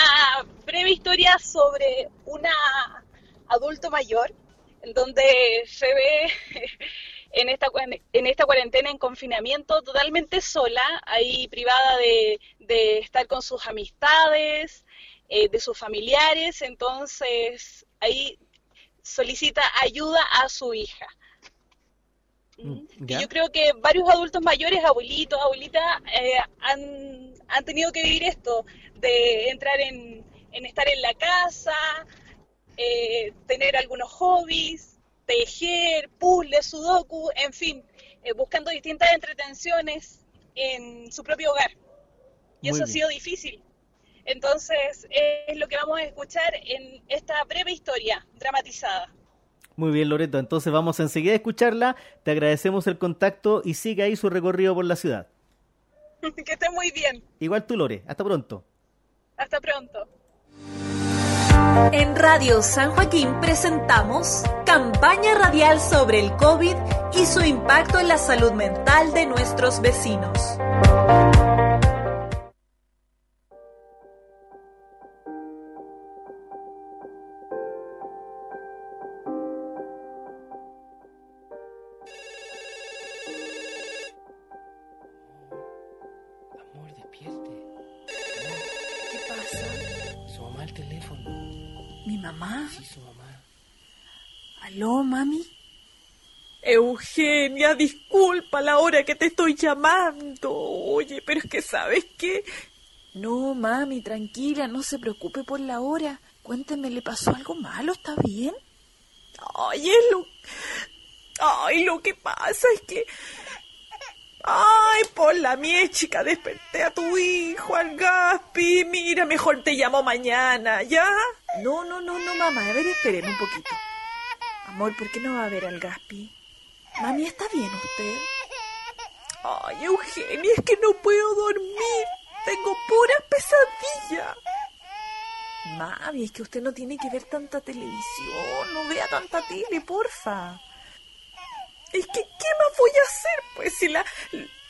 [SPEAKER 7] breve historia sobre una adulto mayor, en donde se ve en esta, en esta cuarentena, en confinamiento, totalmente sola, ahí privada de, de estar con sus amistades, eh, de sus familiares, entonces ahí solicita ayuda a su hija. Mm, y yo creo que varios adultos mayores, abuelitos, abuelitas, eh, han, han, tenido que vivir esto, de entrar en, en estar en la casa, eh, tener algunos hobbies, tejer, puzzles, sudoku, en fin, eh, buscando distintas entretenciones en su propio hogar. Y eso ha sido difícil. Entonces, es lo que vamos a escuchar en esta breve historia dramatizada.
[SPEAKER 3] Muy bien, Loreto. Entonces vamos enseguida a escucharla. Te agradecemos el contacto y sigue ahí su recorrido por la ciudad.
[SPEAKER 7] que esté muy bien.
[SPEAKER 3] Igual tú, Lore. Hasta pronto.
[SPEAKER 7] Hasta pronto.
[SPEAKER 1] En Radio San Joaquín presentamos campaña radial sobre el COVID y su impacto en la salud mental de nuestros vecinos.
[SPEAKER 2] Disculpa la hora que te estoy llamando. Oye, pero es que sabes qué. No, mami, tranquila, no se preocupe por la hora. Cuénteme, ¿le pasó algo malo? ¿Está bien? Ay, es lo. Ay, lo que pasa es que. Ay, por la mía, chica, desperté a tu hijo, al Gaspi. Mira, mejor te llamo mañana, ¿ya? No, no, no, no, mamá. A ver, un poquito. Amor, ¿por qué no va a ver al Gaspi? Mami, ¿está bien usted? Ay, Eugenia, es que no puedo dormir. Tengo puras pesadillas. Mami, es que usted no tiene que ver tanta televisión. No vea tanta tele, porfa. Es que, ¿qué más voy a hacer? Pues si la...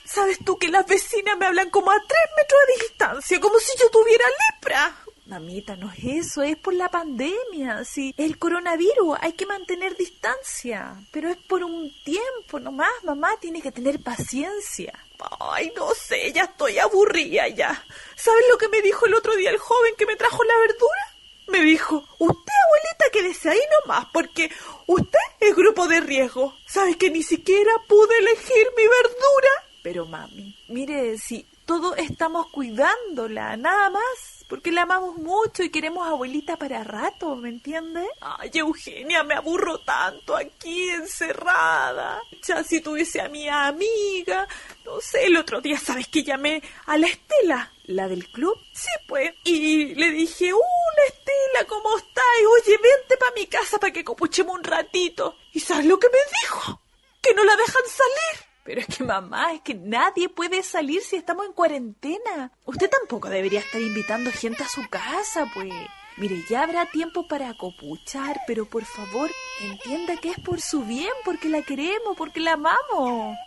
[SPEAKER 2] ¿Sabes tú que las vecinas me hablan como a tres metros de distancia, como si yo tuviera lepra? Mamita, no es eso, es por la pandemia. Sí, el coronavirus, hay que mantener distancia. Pero es por un tiempo nomás, mamá, tiene que tener paciencia. Ay, no sé, ya estoy aburrida ya. ¿Sabes lo que me dijo el otro día el joven que me trajo la verdura? Me dijo, usted abuelita quédese ahí nomás, porque usted es grupo de riesgo. ¿Sabes que ni siquiera pude elegir mi verdura? Pero mami, mire, si todos estamos cuidándola, nada más porque la amamos mucho y queremos abuelita para rato, ¿me entiendes? Ay, Eugenia, me aburro tanto aquí encerrada. Ya si tuviese a mi amiga, no sé, el otro día, ¿sabes que llamé a la Estela? ¿La del club? Sí, pues. Y le dije, hola Estela, ¿cómo estás? Oye, vente para mi casa para que copuchemos un ratito. ¿Y sabes lo que me dijo? Que no la dejan salir. Pero es que mamá, es que nadie puede salir si estamos en cuarentena. Usted tampoco debería estar invitando gente a su casa, pues. Mire, ya habrá tiempo para acopuchar, pero por favor, entienda que es por su bien, porque la queremos, porque la amamos.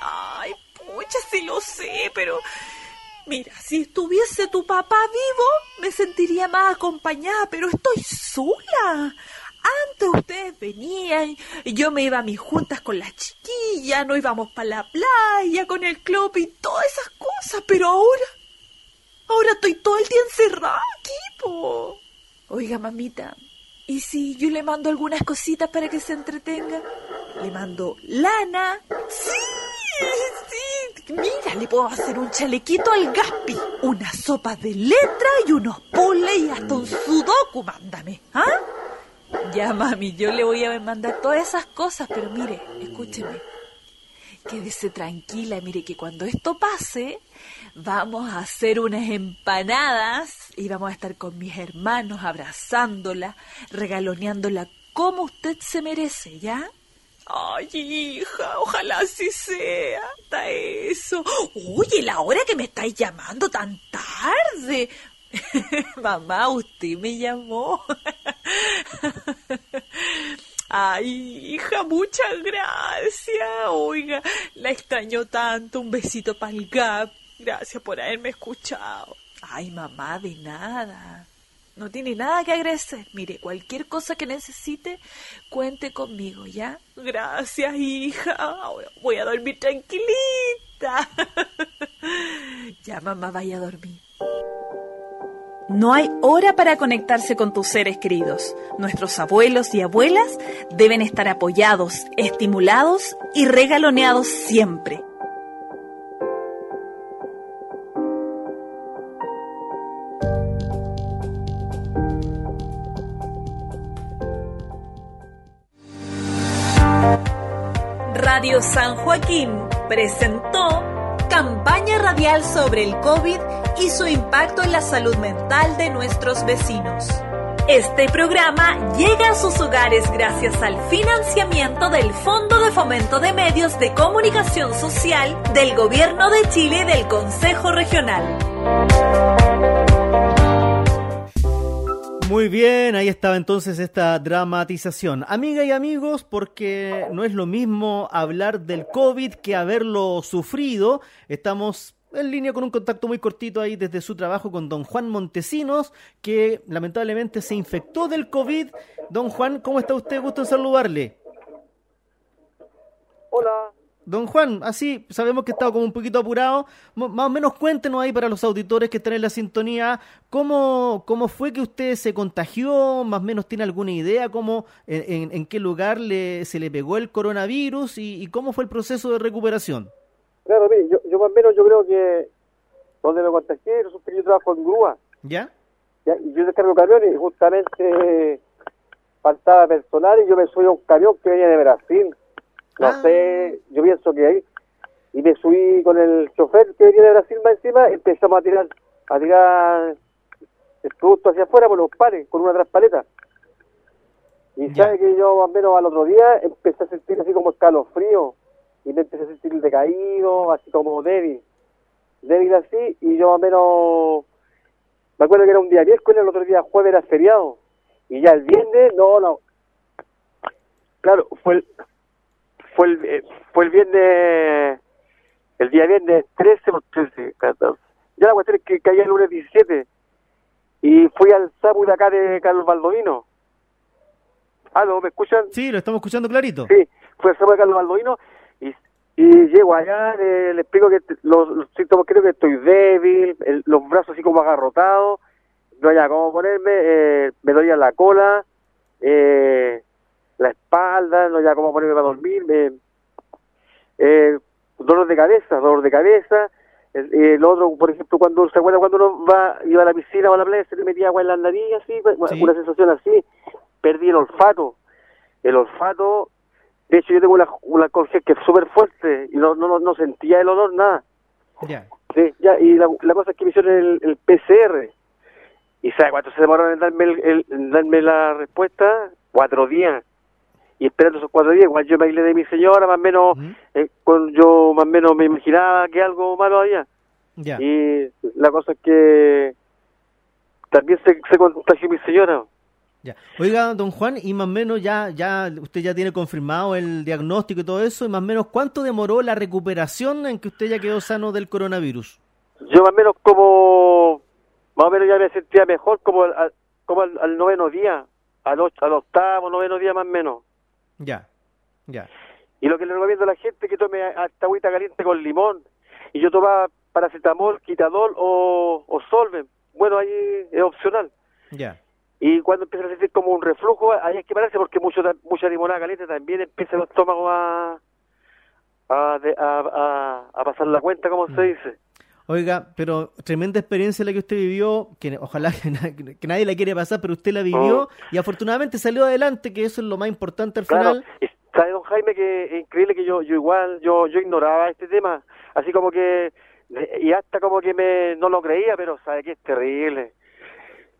[SPEAKER 2] Ay, pucha, sí lo sé, pero Mira, si estuviese tu papá vivo, me sentiría más acompañada, pero estoy sola. Antes ustedes venían, yo me iba a mis juntas con las chiquillas, no íbamos para la playa con el club y todas esas cosas, pero ahora, ahora estoy todo el día encerrada aquí, po. Oiga, mamita, ¿y si yo le mando algunas cositas para que se entretenga? Le mando lana. Sí, sí. Mira, le puedo hacer un chalequito al Gaspi, una sopa de letra y unos puzzles y hasta un sudoku, mándame, ¿ah? Ya, mami, yo le voy a mandar todas esas cosas, pero mire, escúcheme. Quédese tranquila, mire que cuando esto pase, vamos a hacer unas empanadas y vamos a estar con mis hermanos abrazándola, regaloneándola como usted se merece, ¿ya? Ay, hija, ojalá así sea. Hasta eso. Oye, la hora que me estáis llamando tan tarde. Mamá, usted me llamó. Ay, hija, muchas gracias. Oiga, la extraño tanto. Un besito para el Gap. Gracias por haberme escuchado. Ay, mamá, de nada. No tiene nada que agradecer. Mire, cualquier cosa que necesite, cuente conmigo, ¿ya? Gracias, hija. Ahora voy a dormir tranquilita. ya, mamá, vaya a dormir.
[SPEAKER 1] No hay hora para conectarse con tus seres queridos. Nuestros abuelos y abuelas deben estar apoyados, estimulados y regaloneados siempre. Radio San Joaquín presentó campaña radial sobre el COVID y su impacto en la salud mental de nuestros vecinos. Este programa llega a sus hogares gracias al financiamiento del Fondo de Fomento de Medios de Comunicación Social del Gobierno de Chile y del Consejo Regional.
[SPEAKER 3] Muy bien, ahí estaba entonces esta dramatización. Amiga y amigos, porque no es lo mismo hablar del COVID que haberlo sufrido. Estamos en línea con un contacto muy cortito ahí desde su trabajo con don Juan Montesinos, que lamentablemente se infectó del COVID. Don Juan, ¿cómo está usted? Gusto en saludarle.
[SPEAKER 8] Hola.
[SPEAKER 3] Don Juan, así sabemos que estaba como un poquito apurado. M- más o menos cuéntenos ahí para los auditores que están en la sintonía, ¿cómo, cómo fue que usted se contagió? Más o menos tiene alguna idea cómo, en, en- en qué lugar le, se le pegó el coronavirus y, y cómo fue el proceso de recuperación.
[SPEAKER 8] Claro, mire, yo, yo más o menos yo creo que donde me contagié resulta que yo trabajo en grúa.
[SPEAKER 3] ¿Ya?
[SPEAKER 8] ¿ya? Y yo descargo camiones y justamente faltaba personal y yo me subí a un camión que venía de Brasil. No
[SPEAKER 3] Ah.
[SPEAKER 8] sé, yo pienso que ahí. Y me subí con el chofer que venía de Brasil más encima, empezamos a tirar, a tirar el producto hacia afuera por los pares, con una traspaleta. Y
[SPEAKER 3] Ya.
[SPEAKER 8] sabe que yo más o menos al otro día empecé a sentir así como escalofrío y me empecé a sentir decaído, así como débil. Débil así, y yo más o menos me acuerdo que era un día miércoles, el otro día jueves era feriado. Y ya el viernes, no, no. Claro, fue el, fue el, eh, fue el viernes, el día viernes 13 o 13, 14. Ya la cuestión es que caía el lunes 17. Y fui al SAPU de acá de Carlos Baldovino. ¿Aló, me escuchan?
[SPEAKER 3] Sí, lo estamos escuchando clarito.
[SPEAKER 8] Sí, fui al SAPU de Carlos Baldovino y, y llego allá, le, le explico que los, los síntomas creo que estoy débil, el- los brazos así como agarrotados, no había cómo ponerme, eh, me dolía la cola, eh, la espalda, no había cómo ponerme para dormir, me- eh, dolor de cabeza, dolor de cabeza, el, el otro, por ejemplo, cuando se acuerda cuando uno va, iba a la piscina o a la playa, se le metía agua en la nariz, así, pues,
[SPEAKER 3] Sí.
[SPEAKER 8] una sensación así, perdí el olfato, el olfato, de hecho yo tengo una, una que es súper fuerte y no, no, no, sentía el olor, nada.
[SPEAKER 3] Ya.
[SPEAKER 8] Sí, ya, y la, la cosa es que me hicieron el, el PCR. ¿Y sabe cuánto se demoraron en darme, el, el- en darme la respuesta? Cuatro días. Y esperando esos cuatro días, igual yo me aislé de mi señora, más o menos,
[SPEAKER 3] Ujú.
[SPEAKER 8] eh, con- yo más o menos me imaginaba que algo malo había.
[SPEAKER 3] Ya.
[SPEAKER 8] Y la cosa es que también se, se contagió mi señora.
[SPEAKER 3] Ya. Oiga, don Juan, y más o menos ya, ya usted ya tiene confirmado el diagnóstico y todo eso, y más o menos cuánto demoró la recuperación en que usted ya quedó sano del coronavirus.
[SPEAKER 8] Yo más o menos como, más o menos ya me sentía mejor como al, como al, al noveno día, al, och- al octavo, noveno día más o menos.
[SPEAKER 3] Ya, ya.
[SPEAKER 8] Y lo que le recomiendo a la gente es que tome hasta agüita caliente con limón. Y yo tomaba paracetamol, quitadol o, o solven. Bueno, ahí es opcional.
[SPEAKER 3] Ya.
[SPEAKER 8] Y cuando empieza a sentir como un reflujo, ahí es que parece porque mucho, mucha limonada caliente también empieza el estómago a, a, a, a- pasar la cuenta, como se dice.
[SPEAKER 3] Oiga, pero tremenda experiencia la que usted vivió, que ojalá que, na- que nadie la quiere pasar, pero usted la vivió
[SPEAKER 8] Oh.
[SPEAKER 3] y afortunadamente salió adelante, que eso es lo más importante al
[SPEAKER 8] Claro,
[SPEAKER 3] final.
[SPEAKER 8] y sabe don Jaime que es increíble que yo, yo igual, yo, yo ignoraba este tema, así como que, y hasta como que me, no lo creía, pero sabe que es terrible,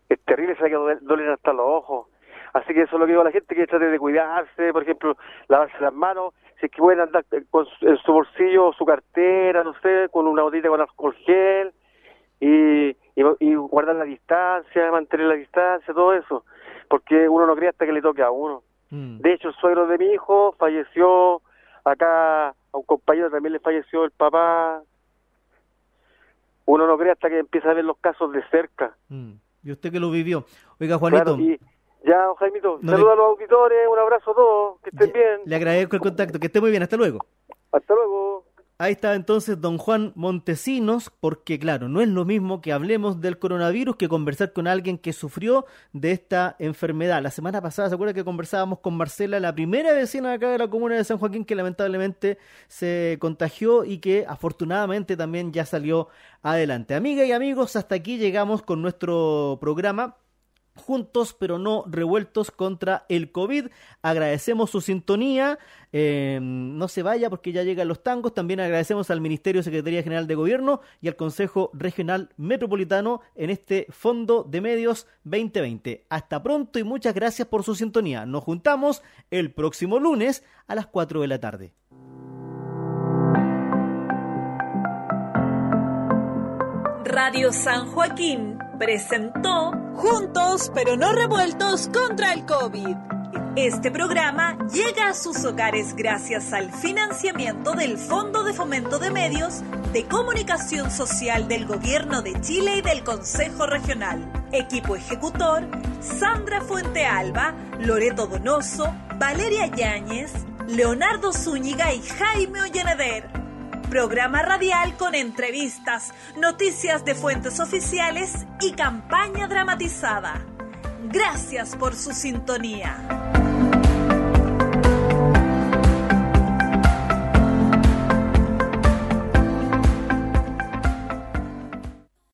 [SPEAKER 8] es terrible, sabe que duele- duelen hasta los ojos, así que eso es lo que digo a la gente, que trate de cuidarse, por ejemplo, lavarse las manos, si es que pueden andar con su- en su bolsillo, su cartera, no sé, con una botella con alcohol gel, y, y, y guardar la distancia, mantener la distancia, todo eso, porque uno no cree hasta que le toque a uno.
[SPEAKER 3] Mm.
[SPEAKER 8] De hecho, el suegro de mi hijo falleció, acá a un compañero también le falleció el papá. Uno no cree hasta que empieza a ver los casos de cerca.
[SPEAKER 3] Mm. Y usted que lo vivió. Oiga, Juanito,
[SPEAKER 8] Claro, y ya, don Jaimito,
[SPEAKER 3] No
[SPEAKER 8] saludos
[SPEAKER 3] le-
[SPEAKER 8] a los auditores, un abrazo a todos, que estén
[SPEAKER 3] ya-
[SPEAKER 8] bien.
[SPEAKER 3] le agradezco el contacto, que esté muy bien, hasta luego.
[SPEAKER 8] Hasta luego.
[SPEAKER 3] Ahí está entonces don Juan Montesinos, porque claro, no es lo mismo que hablemos del coronavirus que conversar con alguien que sufrió de esta enfermedad. La semana pasada, ¿se acuerda que conversábamos con Marcela, la primera vecina acá de la comuna de San Joaquín, que lamentablemente se contagió y que afortunadamente también ya salió adelante? Amigas y amigos, hasta aquí llegamos con nuestro programa juntos pero no revueltos contra el COVID. Agradecemos su sintonía. eh, no se vaya porque ya llegan los tangos. También agradecemos al Ministerio de Secretaría General de Gobierno y al Consejo Regional Metropolitano en este Fondo de Medios 2020. Hasta pronto y muchas gracias por su sintonía. Nos juntamos el próximo lunes a las 4 de la tarde.
[SPEAKER 2] Radio San Joaquín presentó Juntos pero no revueltos contra el COVID. Este programa llega a sus hogares gracias al financiamiento del Fondo de Fomento de Medios de Comunicación Social del Gobierno de Chile y del Consejo Regional. Equipo ejecutor, Sandra Fuente Alba, Loreto Donoso, Valeria Yáñez, Leonardo Zúñiga y Jaime Ollaneder. Programa radial con entrevistas, noticias de fuentes oficiales y campaña dramatizada. Gracias por su sintonía.